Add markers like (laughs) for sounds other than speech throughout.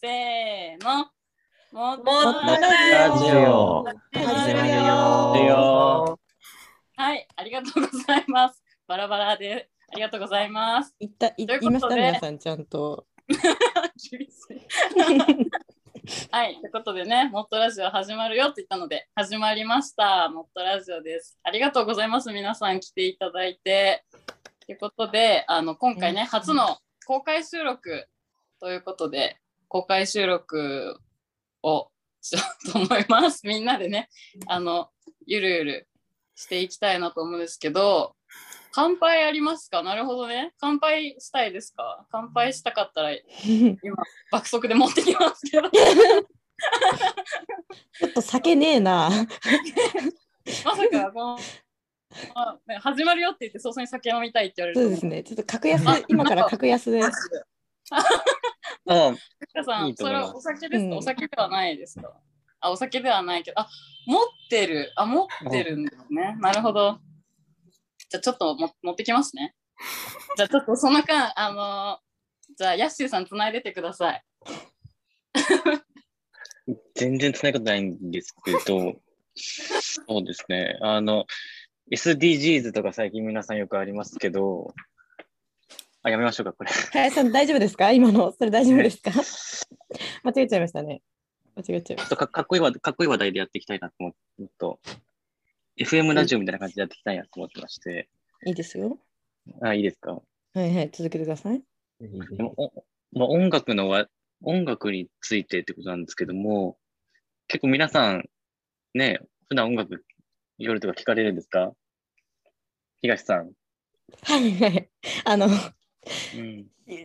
せーの。もっともっとララジオ始まるよはい、ありがとうございます。バラバラでありがとうございます。言ったいということで言いました皆さんちゃんと。はい、ということでね、モットラジオ始まるよって言ったので、始まりました。モットラジオです。ありがとうございます。皆さん来ていただいて。ということで、あの今回ね、うん初の公開収録ということで、公開収録をしようと思います。(laughs) みんなでね、あの、ゆるゆるしていきたいなと思うんですけど、乾杯ありますか？なるほどね。乾杯したいですか？乾杯したかったら (laughs) 今爆速で持ってきますけどちょっと酒ねえな。まさかこのあね始まるよって言って早々に酒飲みたいって言われるとそうですね。ちょっと格安あ今から格安で。あ皆さんそれはお酒ですか、うん。お酒ではないですか？あお酒ではないけど。あ持ってる。あ持ってるんですね。なるほど。じゃあちょっとも持ってきますね。じゃあちょっとその間あのじゃあヤッシーさんつないでてください。全然つないことないんですけど、そうですね。あの、SDGs とか最近皆さんよくありますけど、あ、やめましょうか、これ。林さん大丈夫ですか？今のそれ大丈夫ですか？間違えちゃいましたね。間違えちゃいましちょっとかかっこいい話かっこいい話題でやっていきたいなと思って、もっと FM ラジオみたいな感じでやっていきたいなと思ってまして、た。いいですよ。あ、いいですか？はいはい、続けてください。でもおまあ、音楽のわ音楽についてってことなんですけども、結構皆さん、ね、普段音楽夜とか聞かれるんですか？東さん。はいはい。あの、うん、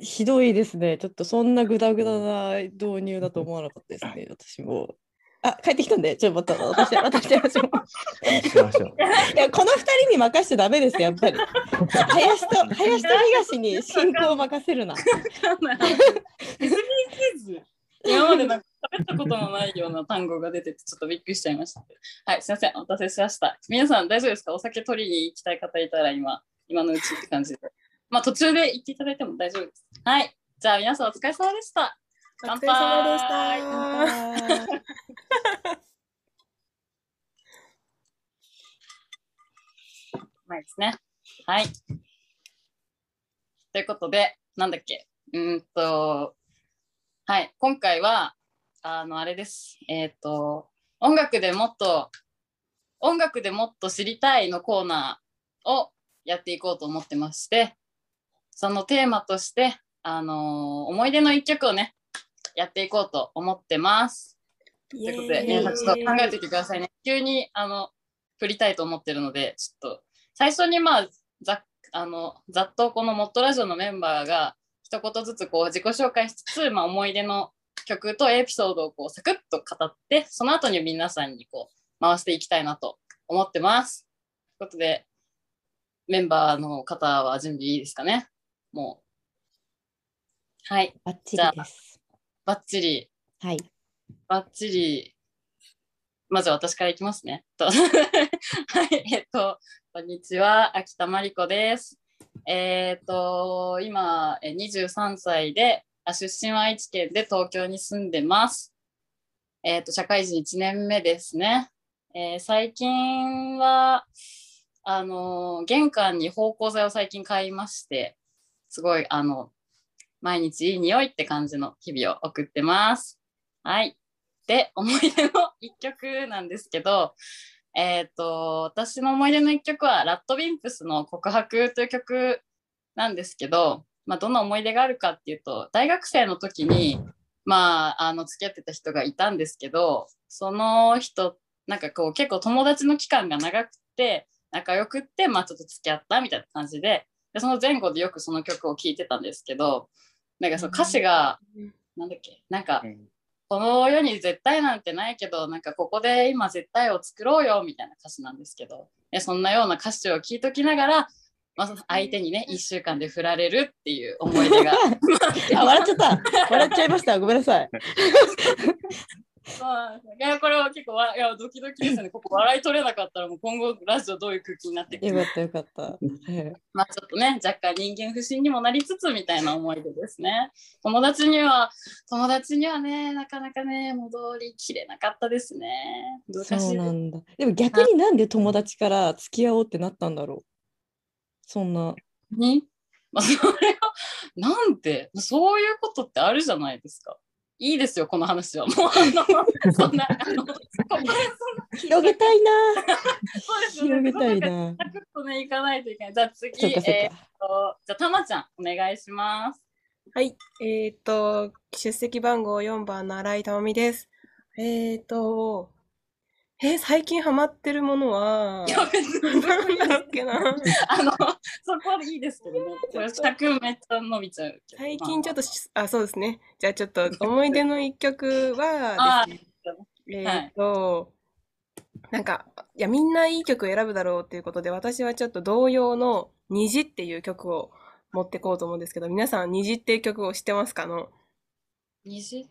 ひどいですね。ちょっとそんなグダグダな導入だと思わなかったですね。私も。あ、帰ってきたんで、ちょっと待って、私、私しましょう。しましょう。いや、この二人に任しちゃダメです、やっぱり。林と、林と東に進行を任せるな。今までなんか喋ったことのないような単語が出ててちょっとびっくりしちゃいました。はい、すいません、お待たせしました。皆さん大丈夫ですか？お酒取りに行きたい方いたら今、今のうちって感じで。まあ途中で行っていただいても大丈夫です。はい、じゃあ皆さんお疲れ様でした。乾杯お疲れ様でした。ないですね。はい。ということで、なんだっけ？うんと、はい、今回は、あの、あれです。えっ、と、音楽でもっと、音楽でもっと知りたいのコーナーをやっていこうと思ってまして、そのテーマとして、あの思い出の一曲をね、やっていこうと思ってます。ということで、皆さんちょっと考えておいてくださいね。急に、あの、振りたいと思ってるので、ちょっと、最初にまあ、ざあのざっとこのモットラジオのメンバーが一言ずつこう自己紹介しつつ、まあ、思い出の曲とエピソードをこうサクッと語ってその後に皆さんにこう回していきたいなと思ってます。ということでメンバーの方は準備いいですかね？もうはいバッチリです。バッチリはい。バッチリ。まず私からいきますね。と (laughs) はい、えっと、こんにちは、秋田真理子です。えっと、今、え23歳で、あ出身は愛知県で東京に住んでます。えっと、社会人1年目ですね。えー最近は、あの、玄関に芳香剤を最近買いまして、すごい、あの、毎日いい匂いって感じの日々を送ってます。はい。で、思い出の一曲なんですけど、えっ、と、私の思い出の一曲は、ラッドウィンプスの告白という曲なんですけど、まあ、どんな思い出があるかっていうと、大学生の時に、まあ、あの、付き合ってた人がいたんですけど、その人、なんかこう、結構友達の期間が長くて、仲良くって、まあ、ちょっと付き合ったみたいな感じで、でその前後でよくその曲を聴いてたんですけど、なんかその歌詞が、なんだっけ、なんか、うんこの世に絶対なんてないけどなんかここで今絶対を作ろうよみたいな歌詞なんですけどでそんなような歌詞を聞いときながら、まあ、相手にね1週間で振られるっていう思い出が (laughs) あ、笑っちゃった。笑っちゃいました。ごめんなさい。(laughs) そうなんですいや、これは結構わいやドキドキですよね。ここ笑い取れなかったら、もう今後ラジオどういう空気になっていくよかったよかった。はいまあちょっとね、若干人間不信にもなりつつみたいな思い出ですね。友達には、友達にはね、なかなかね、戻りきれなかったですね。難しいなんだ。でも逆になんで友達から付き合おうってなったんだろう。そんな。に、まあ、それを、なんて、そういうことってあるじゃないですか。いいですよ、この話は。もう、あの、そんな、あの、広げたいな。そうですよね。広げたいな。サクッとね、いかないといけない。じゃあ次、えーっか。と、じゃあ、たまちゃん、お願いします。はい。えっと、出席番号4番の新井珠美です。えっと、えー最近ハマってるものは、なんだっけな。あの、そこでいいですけどね。めっちゃ伸びちゃうけど。最近ちょっと、あ、そうですね。じゃあちょっと思い出の一曲は (laughs) あですね、ーえっと、なんか、いや、みんないい曲選ぶだろうっていうことで、私はちょっと同様の虹っていう曲を持ってこうと思うんですけど、皆さん虹っていう曲を知ってますか？あの、虹？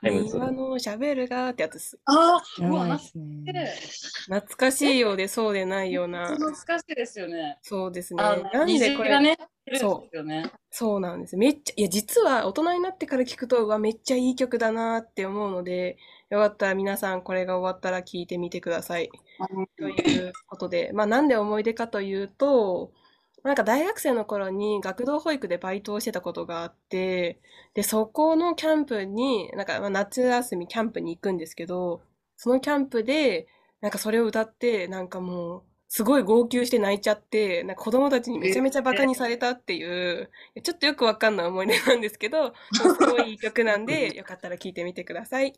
はい庭の喋るがってやつです。ああ、うわ、懐ですね。懐かしいようでそうでないような。懐かしいですよね。そうですね。あなんでこれ、ね、いるんですよね。そうなんです。めっちゃ、いや、実は大人になってから聞くと、うわ、めっちゃいい曲だなって思うので、よかったら皆さんこれが終わったら聞いてみてください。ということで、まあなんで思い出かというと、なんか大学生の頃に学童保育でバイトをしてたことがあって、で、そこのキャンプに、なんかまあ夏休みキャンプに行くんですけど、そのキャンプで、なんかそれを歌って、なんかもう、すごい号泣して泣いちゃって、なんか子供たちにめちゃめちゃバカにされたっていう、ちょっとよくわかんない思い出なんですけど、すごいいい曲なんで、(laughs) よかったら聴いてみてください。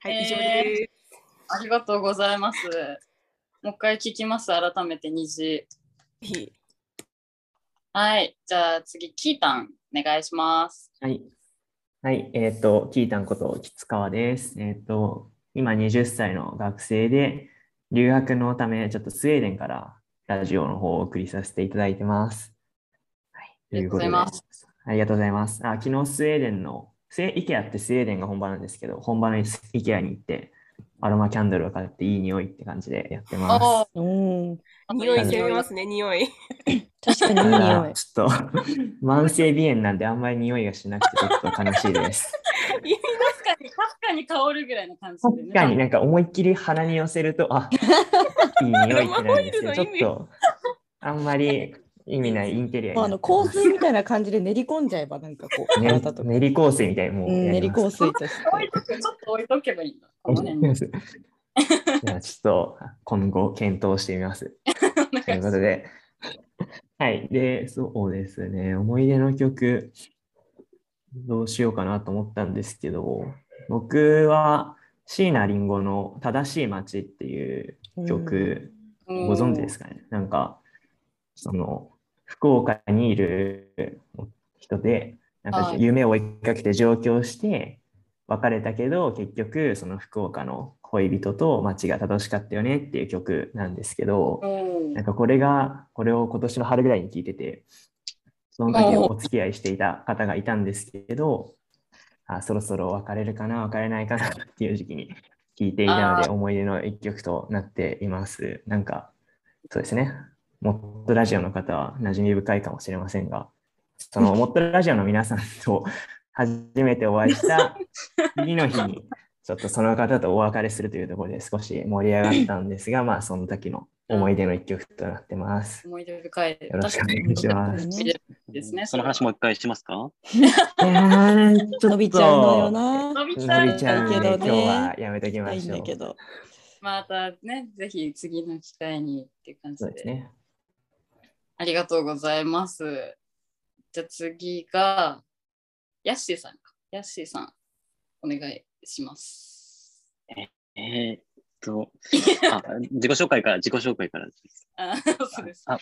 はい、以上です。ありがとうございます。もう一回聞きます、改めて虹。ぜひはい、じゃあ次、キータン、お願いします。はい。はい。えっ、と、キータンこと吉川です。えっ、と、今20歳の学生で、留学のため、ちょっとスウェーデンからラジオの方をお送りさせていただいてます。はい。ありがとうございますということで。ありがとうございます。あ、昨日スウェーデンの、イケアってスウェーデンが本場なんですけど、本場のイケアに行って、アロマキャンドルを買っていい匂いって感じでやってます。匂いますね、匂い。確かに匂い。ちょっと、慢性鼻炎なんであんまり匂いがしなくてちょっと悲しいです。(laughs) 確かに、かすかに香るぐらいの感じでね。確かになんか思いっきり鼻に寄せると、あ、(laughs) いい匂いってなるんですけど、ちょっと、あんまり意味ないインテリアにまあ、あの香水みたいな感じで練り込んじゃえばなんかこう、(laughs) ね練り香水みたいにもううん、練り香水として。置いとくちょっと置いとけばいいんだ。この辺に。じゃあちょっと今後検討してみ (laughs) ます。ということで、はい。で、そうですね、思い出の曲、どうしようかなと思ったんですけど、僕は椎名林檎の正しい街っていう曲、ご存知ですかね？なんか、その、福岡にいる人で、なんかはい夢を追いかけて上京して、別れたけど、結局、その福岡の恋人と街が楽しかったよねっていう曲なんですけど、うんなんかこれが、これを今年の春ぐらいに聞いてて、その時お付き合いしていた方がいたんですけど、あそろそろ別れるかな、別れないかなっていう時期に聞いていたので、思い出の一曲となっています。なんか、そうですね。もっとラジオの方は馴染み深いかもしれませんが、その (laughs) もっとラジオの皆さんと初めてお会いした次の日に、ちょっとその方とお別れするというところで少し盛り上がったんですが、まあその時の思い出の一曲となってます。思い出深い。よろしくお願いします。ですね。その話もう一回しますか？いやーちょっと伸びちゃうのよな。伸びちゃうけどね今日はやめときないんましょう。だけど。またね、ぜひ次の機会にって感じで。そうですね。ありがとうございます。じゃあ次が、ヤッシーさんか。ヤッシーさん、お願いします。えーっと、あ、自己紹介から、自己紹介からです。(laughs) あそうです。あ、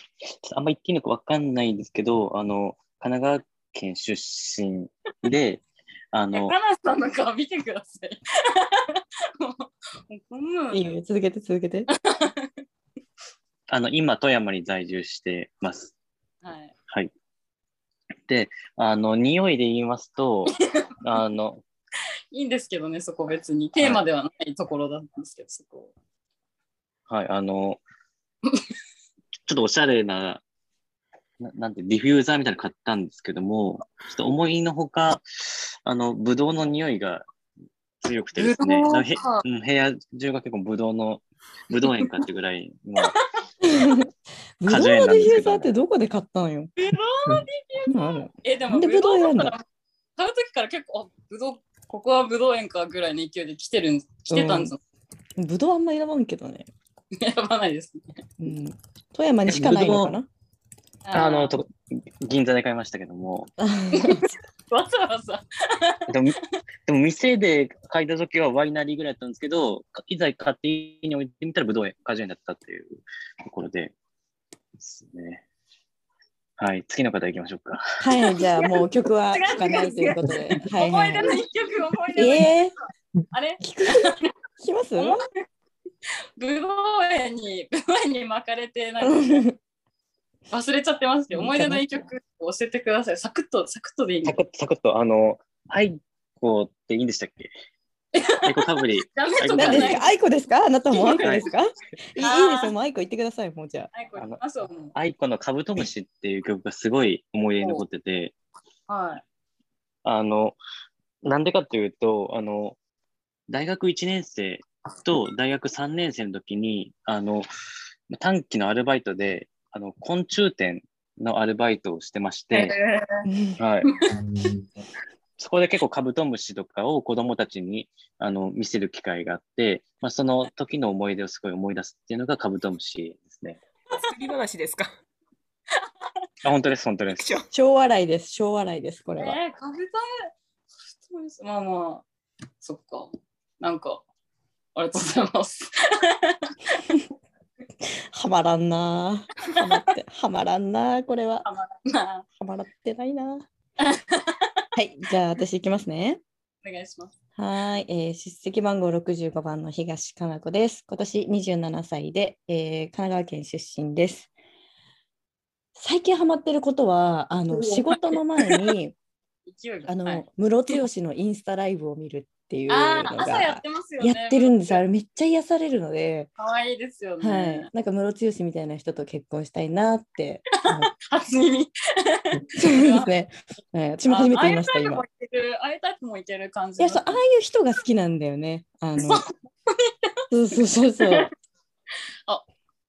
あんま言っていいのかわかんないんですけど、あの、神奈川県出身で、(laughs) あの、カナさんの顔見てください。(laughs) もうもうこんなんいいよ、続けて続けて。あの、今、富山に在住してます。はい。はい。で、あの、匂いで言いますと、(laughs) あの、いいんですけどね、そこ別に。テーマではないところだったんですけど、そこ。はい、あの、ちょっとおしゃれな、ななんて、ディフューザーみたいなの買ったんですけども、ちょっと思いのほか、あの、ブドウの匂いが強くてですね、へうん部屋中が結構ブドウの、ブドウ園かってぐらいの、ブドウのディフューザーってどこで買ったのよ？ブドウのディ今あるえ、でも、ブドウ選んだ？買うときから結構、あ、ブドウ、ここはブドウ園かぐらいの勢いで来てるん、来てたんですよ。ブドウあんま選ばんけどね。選ばないですね。うん。富山にしかないのかな？あの、と銀座で買いましたけども、(laughs) わざわざ。でも、でも店で買いた時はワイナリーぐらいだったんですけど、いざ買って家に置いてみたらブドウ園、果樹園だったっていうところで、ですね。はい、次の方行きましょうか。はい、じゃあもう曲は聴かないということで。(laughs) はいはい。い思出の一曲、思い出の一曲。えー、あれ？聞く？聞きます？ブドウ園に、ブドウ園に巻かれて、なんか忘れちゃってますけど、思い出の一曲教えてください。サクッと、サクッとでいいんで。サクッと、サクッと、あの、アイコっていいんでしたっけ？(laughs) アイコかぶり。ダメとかない。何ですかアイコですか？あなたもアイコですか、(laughs) い、いいですよ、もうアイコ言ってください、もうじゃあ、アイコのカブトムシっていう曲がすごい思い出に残ってて、はい。あの、なんでかっていうと、あの、大学1年生と大学3年生の時に、あの、短期のアルバイトで、あの、昆虫店のアルバイトをしてまして、あ。はい。(laughs) うんそこで結構カブトムシとかを子供たちにあの見せる機会があって、まあ、その時の思い出をすごい思い出すっていうのがカブトムシですね。作り話ですか？あ、本当です、本当です。小笑いです、小笑いです、これは。えー、カブタムまあまあ、そっか。なんか、ありがとうございます。(laughs) はまらんなぁ。はまって、はまらんなぁ、これは。なはまらってないなぁ。はい、じゃあ私いきますね。お願いします。はーい、えー出席番号65番の東かな子です。今年27歳で、えー神奈川県出身です。最近ハマってることは、あの仕事の前に。(laughs) あの、はいムロツヨシのインスタライブを見るっていうのあー、朝やっがてますよね。やってるんです。あれめっちゃ癒されるので、かわいいですよはいね。、なんかムロツヨシみたいな人と結婚したいなって。初耳。(laughs) そうですね。(laughs) はい、私も初めて言いました、今ああいうタイプも。いける、ああいうタイプもいける感じの。いやそう、ああいう人が好きなんだよね。あのそうそうそうそう。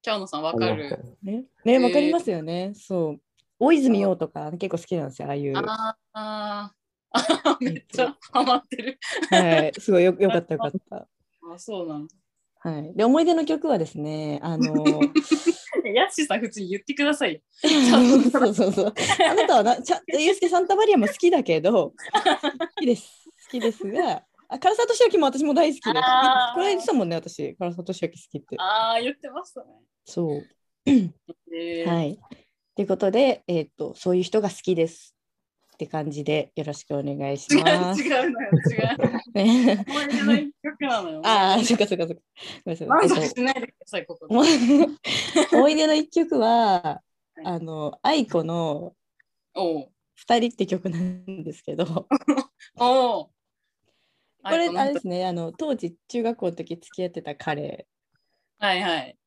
キャオノさんわかる。ね、ね、わかりますよね。そう。大泉洋とか結構好きなんですよ、ああいう。はあーあー、(laughs) めっちゃハマってる。い、すごいよよかったよかった。あ、そうなんだ。はい。で、思い出の曲はですね、あの、(laughs) ヤッシーさん、普通に言ってくださいよ。そうそうそう。あなたはな、ちゃんと、ユースケ・サンタマリアも好きだけど、好きです。好きですが、あ唐沢俊明も私も大好きでこれ言ってたもんね、私、唐沢俊明好きって。ああ、言ってましたね。そう。えーはい。ということで、えっ、と、そういう人が好きです。って感じでよろしくお願いし違うます。違うのよ、違う。ね、思い出の一曲なのよ。(laughs) ああ、そっかそっかそっか。ごめんなさい満えっと足しないでください、ここで。思い出の一曲は、いあの、愛子のおう二人って曲なんですけど、こ (laughs) おう (laughs) れ、はいあれですね、あの、当時中学校の時付き合ってた彼はいはい。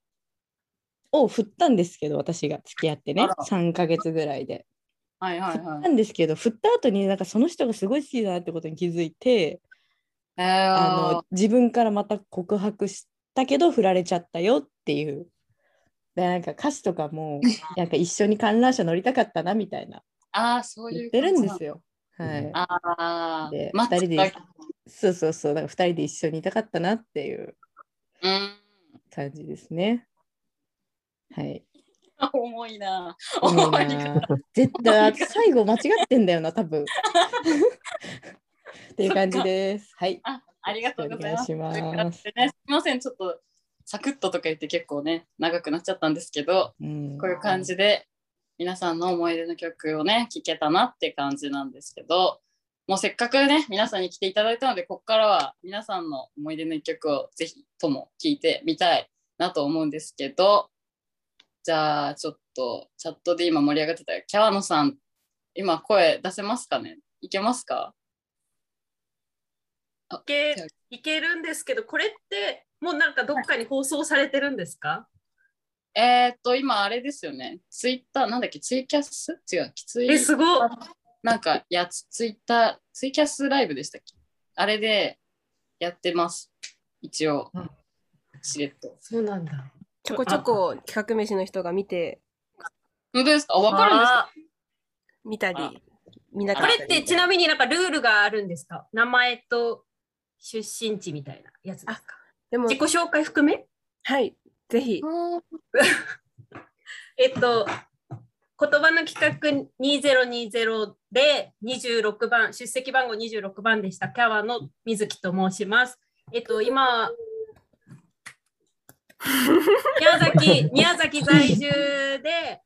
を振ったんですけど、私が付き合ってねあら、3ヶ月ぐらいで。はいはいはなんですけど、振った後になんかその人がすごい好きだなってことに気づいて、い。えあーの自分からまた告白したけど振られちゃったよっていう。でなんか歌詞とかも (laughs) なんか一緒に観覧車乗りたかったなみたいなあー、そういう。言ってるんです。よ。はい。ああで、マッチ二人でだそうそうそう、だから二人で一緒にいたかったなっていううん。感じですね。はい。(laughs) 重いな。重いな絶対最後間違ってんだよな、多分。(laughs) っていう感じです。はい。あ、ありがとうございます。ますね、すみません、ちょっとサクッととか言って結構ね、長くなっちゃったんですけど、うんこういう感じで皆さんの思い出の曲をね、聴けたなって感じなんですけど、もうせっかくね、皆さんに来ていただいたので、ここからは皆さんの思い出の一曲をぜひとも聴いてみたいなと思うんですけど、じゃあちょっとチャットで今盛り上がってたキャワノさん、今声出せますかね？いけますか？あいけいけるんですけど、これってもうなんかどっかに放送されてるんですか？えーっと、今あれですよね。ツイッター、なんだっけ、ツイキャス？違う、ツイえ、すごい。なんかやつ、ツイッター、ツイキャスライブでしたっけ？あれでやってます。一応。うん、しれっと。そうなんだ。ちょこちょこ企画飯の人が見て、本当ですか？あ、わかるんですか？あ見たあり、見なかったり。れってちなみになんかルールがあるんですか？名前と出身地みたいなやつですか？でも自己、紹介含め？はい、ぜひ。(laughs) えっと、言葉の企画2020で26番、出席番号26番でした。キャワの水木と申します。えっと、今、(laughs) 宮崎、宮崎在住で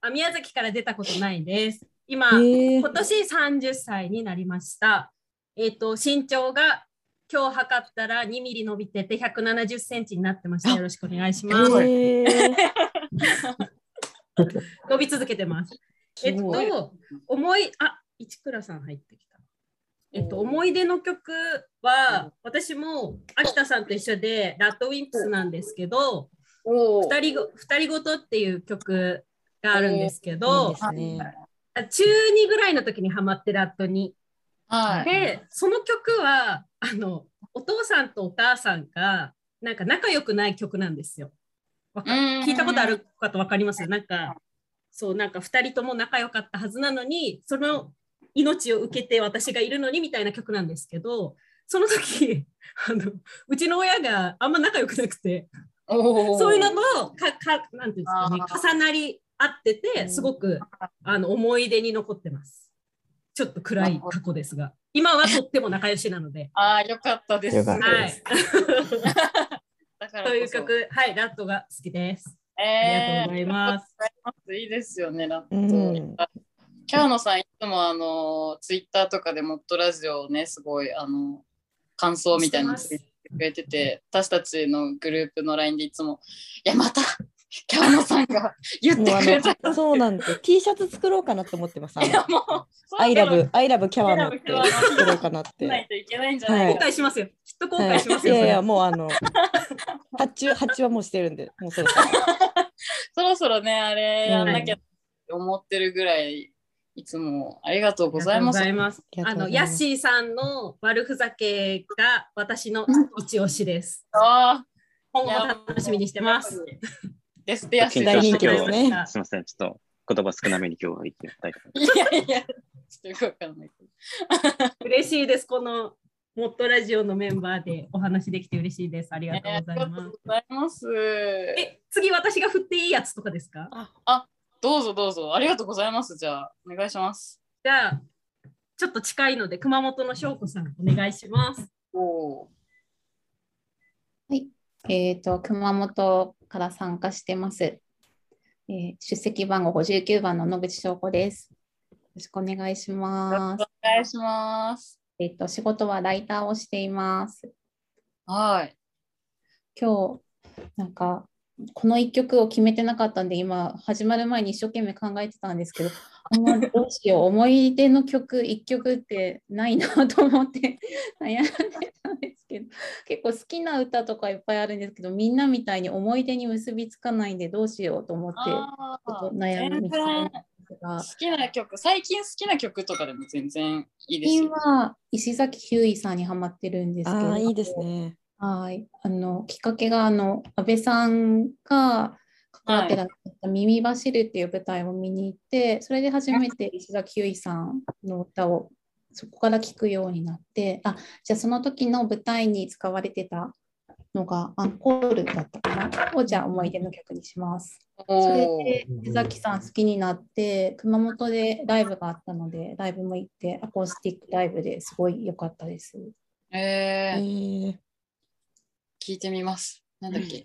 あ、宮崎から出たことないです。今、今年30歳になりました。えっと、身長が今日測ったら2ミリ伸びてて170センチになってました。よろしくお願いします。へー (laughs) 伸び続けてます。えっと、思い、あ、市倉さん入ってきた。えっと、思い出の曲は、私も秋田さんと一緒で、ラッドウィンプスなんですけど、二人ご二人ごとっていう曲があるんですけいいどで、すね。あ中2ぐらいの時にハマってラッドに。はい。で、その曲は、あの、お父さんとお母さんが、なんか仲良くない曲なんですよ。聞いたことある方分かります？なんか、そう、なんか2人とも仲良かったはずなのに、その命を受けて私がいるのにみたいな曲なんですけど、その時、(laughs) あのうちの親があんま仲良くなくて、そういうのとかかなんていうんですかね、あ重なり合ってて、うんすごくあの思い出に残ってます。ちょっと暗い過去ですが、今はとっても仲良しなので。ああ、よかったです。はいです。(laughs) だからこそという曲、はい、ラットが好きです。あえーりがとうございます。ありがとうございますいいですよね、ラット。うんキャーノさん、いつもあの、ツイッターとかでモットラジオをね、すごい、あの、感想みたいなのつけてくれてて、私たちのグループの LINE でいつも、いや、また、キャーノさんが (laughs) 言ってくれた。のそうなんです。T シャツ作ろうかなって思ってます。あいや、のもう、キャワ I ノ love ってキャワノ作ろうかなって。ないといけないんじゃない後か。悔しますよ。きっと後はい悔しますよ。いやいや、それもうあの、発注、発注はもうしてるんで、もうそろそろ。(laughs) そろそろね、あれやんなきゃって思ってるぐらい、いつもありがとうございます。ます。あの、ヤッシーさんの悪ふざけが私の一押しです。あ今後も楽しみにしてます。。ですってやし大人気ですねね。すみません、ちょっと言葉少なめに今日は言ってみたいと思いいやいや、ちょっとよくわかんないけど。嬉しいです。このモットラジオのメンバーでお話できて嬉しいです。ありがとうございありがとうます。ございます。え、次私が振っていいやつとかですか？どうぞどうぞ。ありがとうございます。じゃあ、お願いします。じゃあ、ちょっと近いので、熊本の翔子さん、お願いします。おーえっ、と、熊本から参加してます。えー出席番号59番の野口翔子です。よろしくお願いしよろますしく。お願いします。えっ、と、仕事はライターをしています。はい。今日、なんか、この一曲を決めてなかったんで、今、始まる前に一生懸命考えてたんですけど、あんまりどうしよう、思い出の曲、一曲ってないなと思って (laughs) 悩んでたんですけど、結構好きな歌とかいっぱいあるんですけど、みんなみたいに思い出に結びつかないんで、どうしようと思って、あちょっとー悩み好きな曲、最近好きな曲とかでも全然いいです最近よ。は石崎ひゅーいさんにハマってるんですけど、ああ、いいですね。はい。あの、きっかけが、あの、安倍さんが関わってらっしゃった耳走るっていう舞台を見に行って、それで初めて石崎ひゅーいさんの歌をそこから聞くようになって、あ、じゃあその時の舞台に使われてたのがアンコールだったかな？を、じゃあ思い出の曲にします。それで石崎さん好きになって、熊本でライブがあったので、ライブも行って、アコースティックライブですごい良かったです。ええー、ー、聞いてみます。なんだっけ、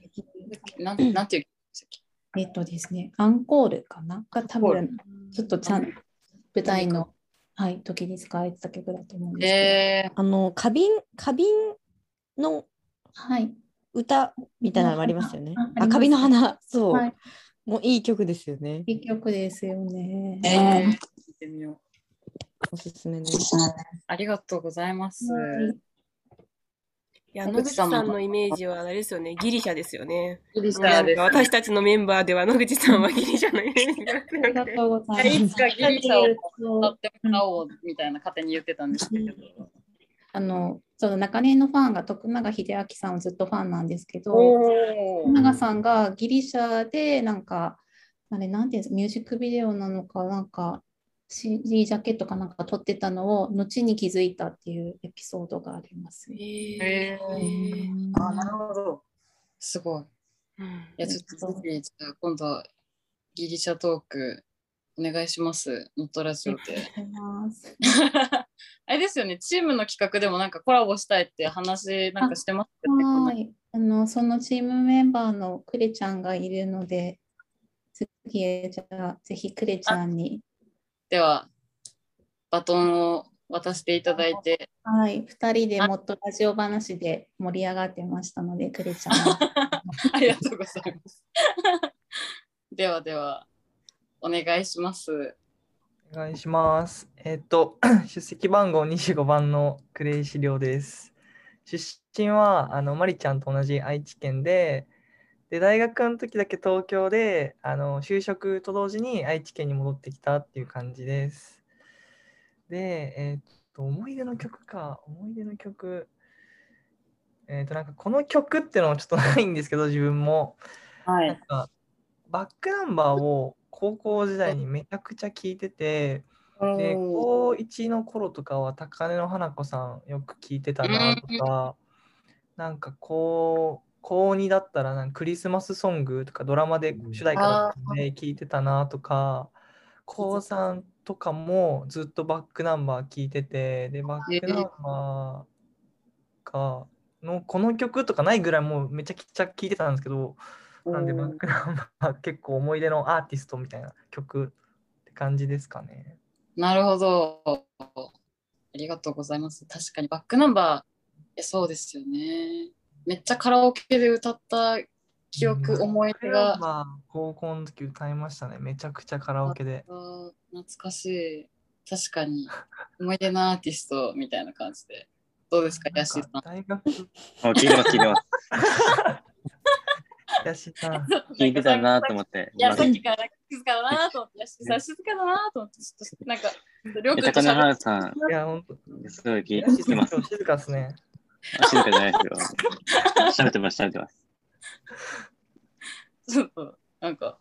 なんなんていう曲でしたっけ？えっとですね、アンコールかな？が多分、ちょっとちゃん、舞台の、はい、時に使われてた曲だと思うんですけえあの、花瓶、花瓶のど、はい。歌みたいなのもありますよねああ。りあ、花瓶の花、そう。はいもういい曲ですよね。いい曲ですよね。ー、えー、聞いてみよう。おすすめね。ありがとうございます。はいいや、野口さんのイメージはあれですよね、ギリシャですよね。ギリシャです。か私たちのメンバーでは野口さんは (laughs) ギリシャのイメージがありがとうございます。いつかギリシャを買ってもらおうみたいな勝手に言ってたんですけど。あの、その中根のファンが徳永英明さんをずっとファンなんですけど、お徳永さんがギリシャでなんか、あれなんていうんですか、ミュージックビデオなのか、なんか CD ジャケットかなんか撮ってたのを後に気づいたっていうエピソードがあります。えへーあ、なるほど。すごい。いうんや、ちょっとぜひ、じゃあ今度、ギリシャトーク、お願いします。ノットラジオで。(laughs) あれですよね、チームの企画でもなんかコラボしたいって話なんかしてますよね。はい。あの、そのチームメンバーのクレちゃんがいるので、次へ、じゃあ、ぜひクレちゃんに。では、バトンを渡していただいて、はい。二人でもっとラジオ話で盛り上がってましたので、クレちゃんは。(laughs) ありがとうございます。(laughs) ではでは、お願いします。お願いします。えっと、(coughs) 出席番号25番のクレイシリョウです。出身は、あの、マリちゃんと同じ愛知県で、で、大学の時だけ東京で、あの、就職と同時に愛知県に戻ってきたっていう感じです。で、えっと、思い出の曲か、思い出の曲。えっと、なんかこの曲っていうのはちょっとないんですけど、自分も。はい。なんかバックナンバーを高校時代にめちゃくちゃ聞いてて、で、高1の頃とかは高根の花子さんよく聞いてたなとか、なんかこう、高2だったらなんかクリスマスソングとかドラマで主題歌だったんで聞いてたなとか、高3とかもずっとバックナンバー聞いてて、で、バックナンバーが、のこの曲とかないぐらいもうめちゃくちゃ聞いてたんですけど、なんでバックナンバー結構思い出のアーティストみたいな曲って感じですかね。なるほど。ありがとうございます。確かにバックナンバー、えそうですよね。めっちゃカラオケで歌った記憶、思い出が。まあ、高校の時歌いましたね。めちゃくちゃカラオケで。懐かしい。確かに。思い出のアーティストみたいな感じで。どうですか、ヤシーさん。大学、あ聞いてます、聞いてます。(laughs) ヤシさん。聞いてたなと思って。いや、さっきから静かだなと思って、ヤシーさん静かだなと思って、ちょっとなんか、りょうくんと高根喋っ花さん、いや、ほんと。すごい聞いてます。静かですね。あ静かじゃないですよ。喋ってます、喋ってます。ちょっと、なんか、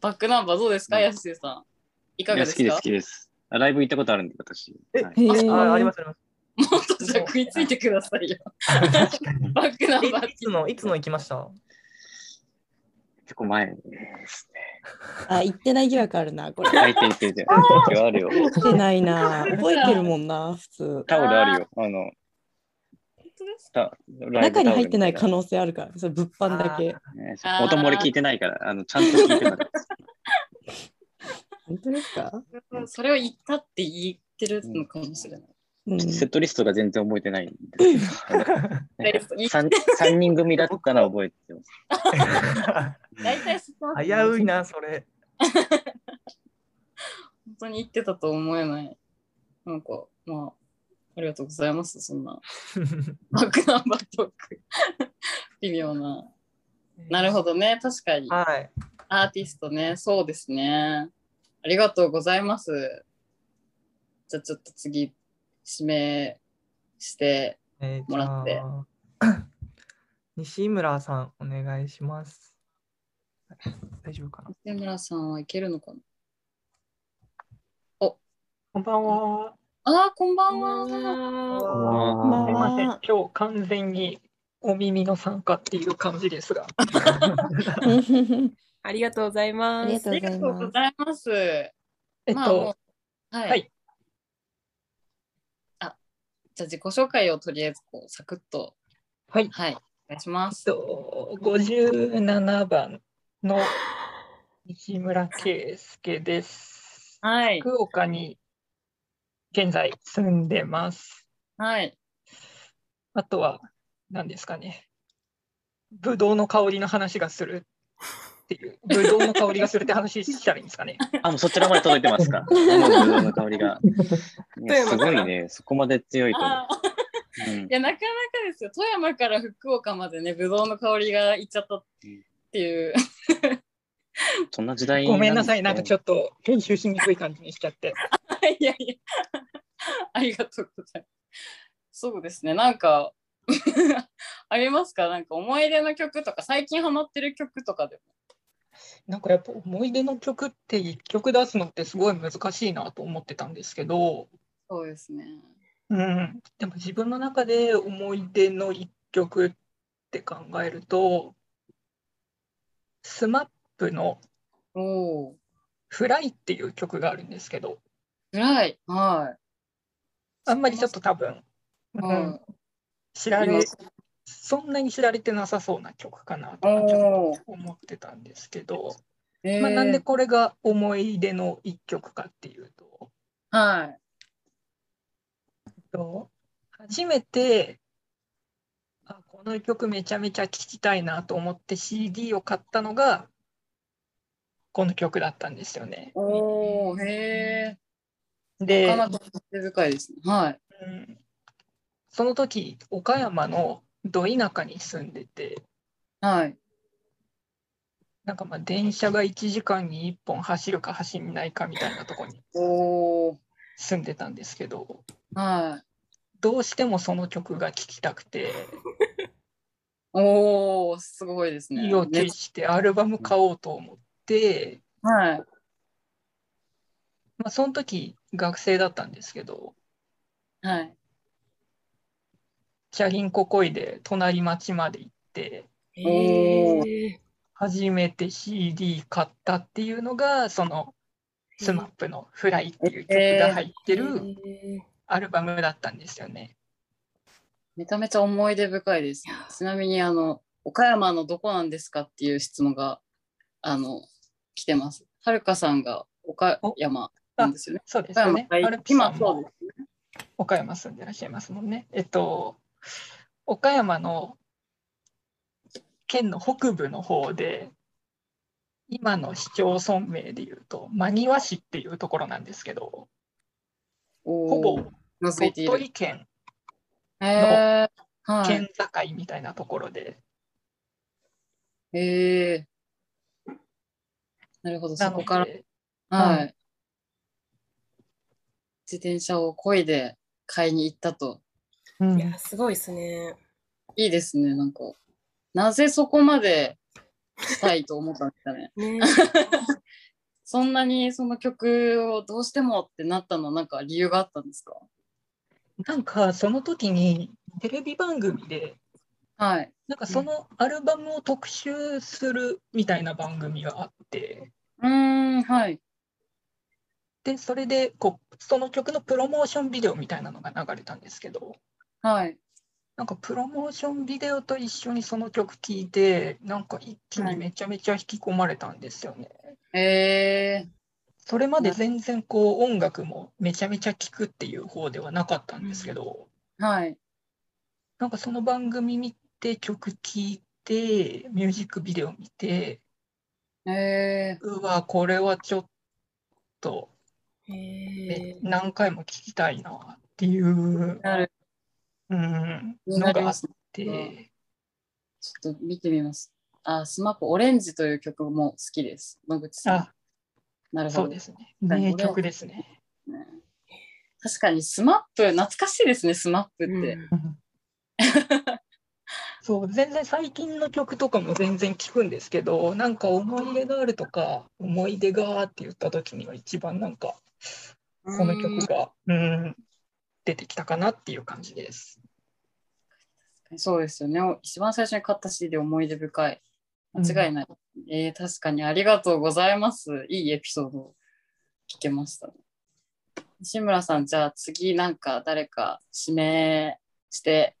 バックナンバーどうですか、うんヤシーさん。いかいや好きです、がですか好きです。あライブ行ったことあるんで、私。えはいあ、ありますあります。もっとじゃあ食いついてくださいよ。バックナンバーえいつの、いつの行きました？結構前ですね。あ、言ってない疑惑あるな、これ。相手行ってて、東京あるよ。言ってないな。覚えてるもんな、普通。タオルあるよ。あの、中に入ってないみ可能性あるから、それ物販だけ。音漏れ聞いてないから、あのちゃんと聞いてない。本当ですか？それを言ったって言ってるのかもしれない。うん。セットリストが全然覚えてないんですけどねいい 3, 三人組だったら覚えてます。大体危ういな、それ。(laughs) 本当に言ってたと思えない。なんか、まあ、ありがとうございます。そんな、バックナンバートーク。(laughs) 微妙な。なるほどね。確かに。はい。アーティストね。そうですね。ありがとうございます。じゃあちょっと次、指名して、えーもらって。じゃあ (coughs) 西村さん、お願いします。大丈夫かな？西村さんはいけるのかな？こんばんは。ああ、こんばんは。すいませんは。。今日完全にお耳の参加っていう感じですが。(laughs) ありがとうございあます。ありがとうございます。えっまあはい。はいあ、じゃあ自己紹介をとりあえずこうサクッと、はい。はい、お願いしまえっす。と、57番の西村圭介です。はい、福岡に現在住んでます。はい。あとは、何ですかね。ぶどうの香りの話がするっていう、ぶどうの香りがするって話したらいいんですかね。(laughs) あ、もうそちらまで届いてますか。(laughs) 生のぶどうの香りが。すごいね、そこまで強いと思う。んいや、なかなかですよ。富山から福岡までね、ぶどうの香りがいっちゃったっていう。そんな時代ごめんなさい、なんかちょっっと編集しにくい感じにしちゃって。いやいや、ありがとうございます。そうですね、なんか、(laughs) ありますか？なんか思い出の曲とか、最近ハマってる曲とかでも。なんかやっぱ思い出の曲って一曲出すのってすごい難しいなと思ってたんですけど、そうですね。うん、でも自分の中で思い出の一曲って考えると、SMAP のおお。「フライっていう曲があるんですけど、暗い。はあんまりちょっと多分、い。うんはい。知られ今、そんなに知られてなさそうな曲かなとかちょっおと思ってたんですけど、えーまあ、なんでこれが思い出の一曲かっていうと、はい。と初めてあこの曲めちゃめちゃ聴きたいなと思って CD を買ったのがこの曲だったんですよね。おお、へえ。で、なかなか手深いですね。はい。うんその時岡山のど田舎に住んでてはい。なんかまあ電車が1時間に1本走るか走んないかみたいなところに。住んでたんですけどはい。どうしてもその曲が聴きたくて (laughs) おお、すごいですね。意を決してアルバム買おうと思って、はい。まあ、その時学生だったんですけどはい。チャリンコこいで隣町まで行っておー初めて CD 買ったっていうのがその SMAP の「フライっていう曲が入ってるアルバムだったんですよね。めちゃめちゃ思い出深いです。ちなみに、あの、岡山のどこなんですかっていう質問が、あの、来てます。はるかさんが岡山なんですよね。そうですよね。アルピさんも。岡山住んでらっしゃいますもんね。えっと、岡山の県の北部の方で、今の市町村名でいうと、真庭市っていうところなんですけど、ほほぼ。鳥取県へーはい。県境みたいなところで、へえ。なるほど、そこから。で、はい。はい自転車を漕いで買いに行ったと。うんいや、すごいですね。いいですね、なんか。なぜそこまでしたいと思ったんですかね。(laughs) ね (laughs) そんなにその曲をどうしてもってなったのはなんか理由があったんですか？なんかその時にテレビ番組で、はい。なんかそのアルバムを特集するみたいな番組があって、うーん、はい。で、それでこうその曲のプロモーションビデオみたいなのが流れたんですけど、はい。なんかプロモーションビデオと一緒にその曲聴いて、なんか一気にめちゃめちゃ引き込まれたんですよね。えそれまで全然こう音楽もめちゃめちゃ聴くっていう方ではなかったんですけど、ー、はい。なんかその番組見て曲聴いて、ミュージックビデオ見て、えうわ、これはちょっとへえー何回も聴きたいなっていうー、、なる。うん、のがあっ。て、ちょっと見てみます。あ、スマップオレンジという曲も好きです。野口さん。あ、なるほど。そうですね。はい名曲ですね。ね確かにスマップ、懐かしいですね、スマップって。うん (laughs) そう、全然最近の曲とかも全然聞くんですけど、なんか思い出があるとか、思い出がって言った時には一番なんか、この曲が、うん、出てきたかなっていう感じです。そうですよね。一番最初に買った CD 思い出深い。間違いない。えー確かにありがとうございます。いいエピソードを聞けましたね。西村さん、じゃあ次なんか誰か指名して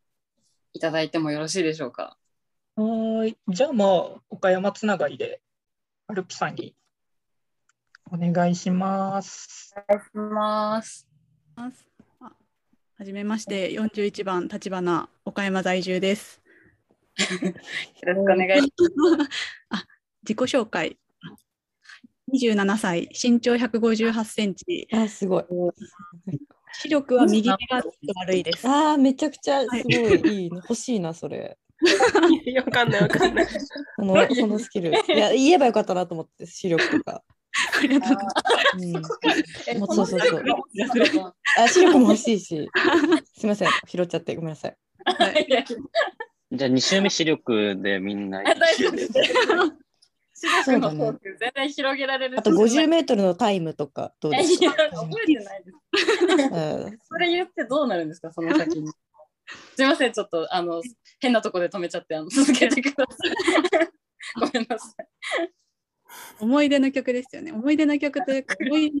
いただいてもよろしいでしょうか？はーい。じゃあまあ、岡山つながりで、アルピさんにお願いします。お願いします。はじめまして、41番、立花、岡山在住です。よろしくお願いします。(laughs) あ自己紹介。27歳、身長158センチ、あ、すごい。視力は右手がちょっと悪いです。ああ、めちゃくちゃすはいごいいいね。欲しいな、それ。(laughs) わかんないわかんない。この、そのスキル。いや、言えばよかったなと思って、視力とか。ありがとうございます。(laughs) そうそうそう。あ、視力も欲しいし。(laughs) すみません、拾っちゃって、ごめんなさい。じゃあ2週目視力でみんなや大丈夫です。視力のトーク全然広げられる。あと50メートルのタイムとか、どうですか？覚えてないです。うんそれ言ってどうなるんですか、その先に。すみません、ちょっとあの変なとこで止めちゃってあの続けてください。(laughs) ごめんなさい。思い出の曲ですよね。思い出の曲というか、(laughs) 思い出の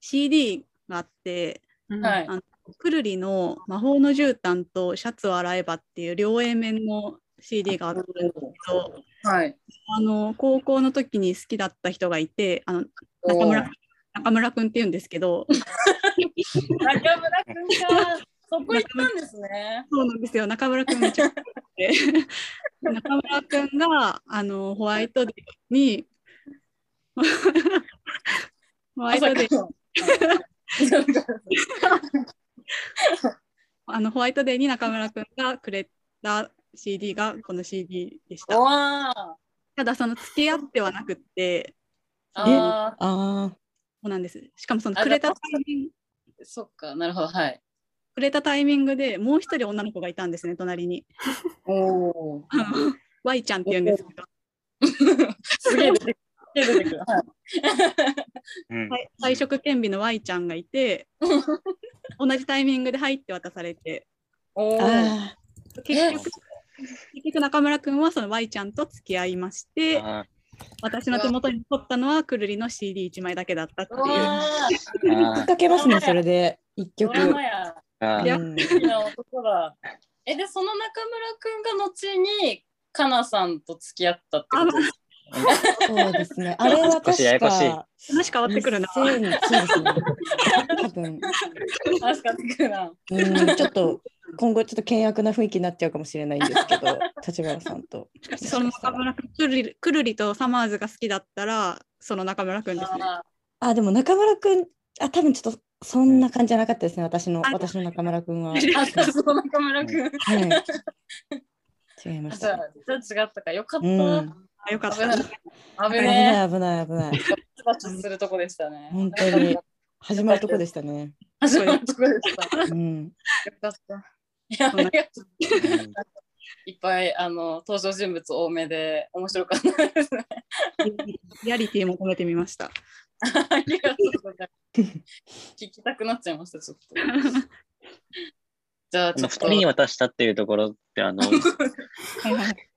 CD があって、はいあのくるりの魔法の絨毯とシャツを洗えばっていう両 A 面の CD があったんですけど、はい。あの高校の時に好きだった人がいて、あの中村中村くんって言うんですけど、(laughs) 中村くんがそこ行ったんですね。そうなんですよ。中村くんめっちゃくて中村くんがあのホワイトデーに (laughs) (laughs) ホワイトデーあのホワイトデーに中村くんがくれた CD がこの CD でした。わただその付き合ってはなくって、ああそうなんです。しかもそのあくれたタイミングーそっか、なるほど、はい。くれたタイミングでもう一人女の子がいたんですね、隣に。おお。(laughs) Y ちゃんって言うんですけど、すげえ出てくる。すげえ出てくる。はい。退職兼備の Y ちゃんがいて、同じタイミングで入って渡されて、お結局、結局中村くんはその Y ちゃんと付き合いまして、あ私の手元に取ったのはくるりの CD1 枚だけだったっていう。かけますね、それで。一曲。え、で、その中村くんが後に、かなさんと付き合ったってことですか？そうですね。あれは確か。話変わってくるな。2000そうですね。多分、確かにくるな。うん、ちょっと今後ちょっと険悪な雰囲気になっちゃうかもしれないんですけど、立花さんと。その中村くんくるり、くるりとサマーズが好きだったら、その中村くんですね。ああ、でも中村くん、あ、多分ちょっとそんな感じじゃなかったですね、私のあ私の中村くんは。その中村くん。はい。違いました。じゃあ、じゃあ違ったか。よかった。うんあよかった。危ない。危ない危ない危ない。え。バチするとこでしたね。本当に始まるとこでしたね。始まるとこでした。ようん。かった。いや、ありがとう。うんいっぱいあの登場人物多めで面白かったですね。リアリティも込めてみました。(laughs) ありがとうございます。聞きたくなっちゃいました、ちょっと。(laughs) じゃあ、2ちょっと。人に渡したっていうところって、あの、(laughs) はいはい。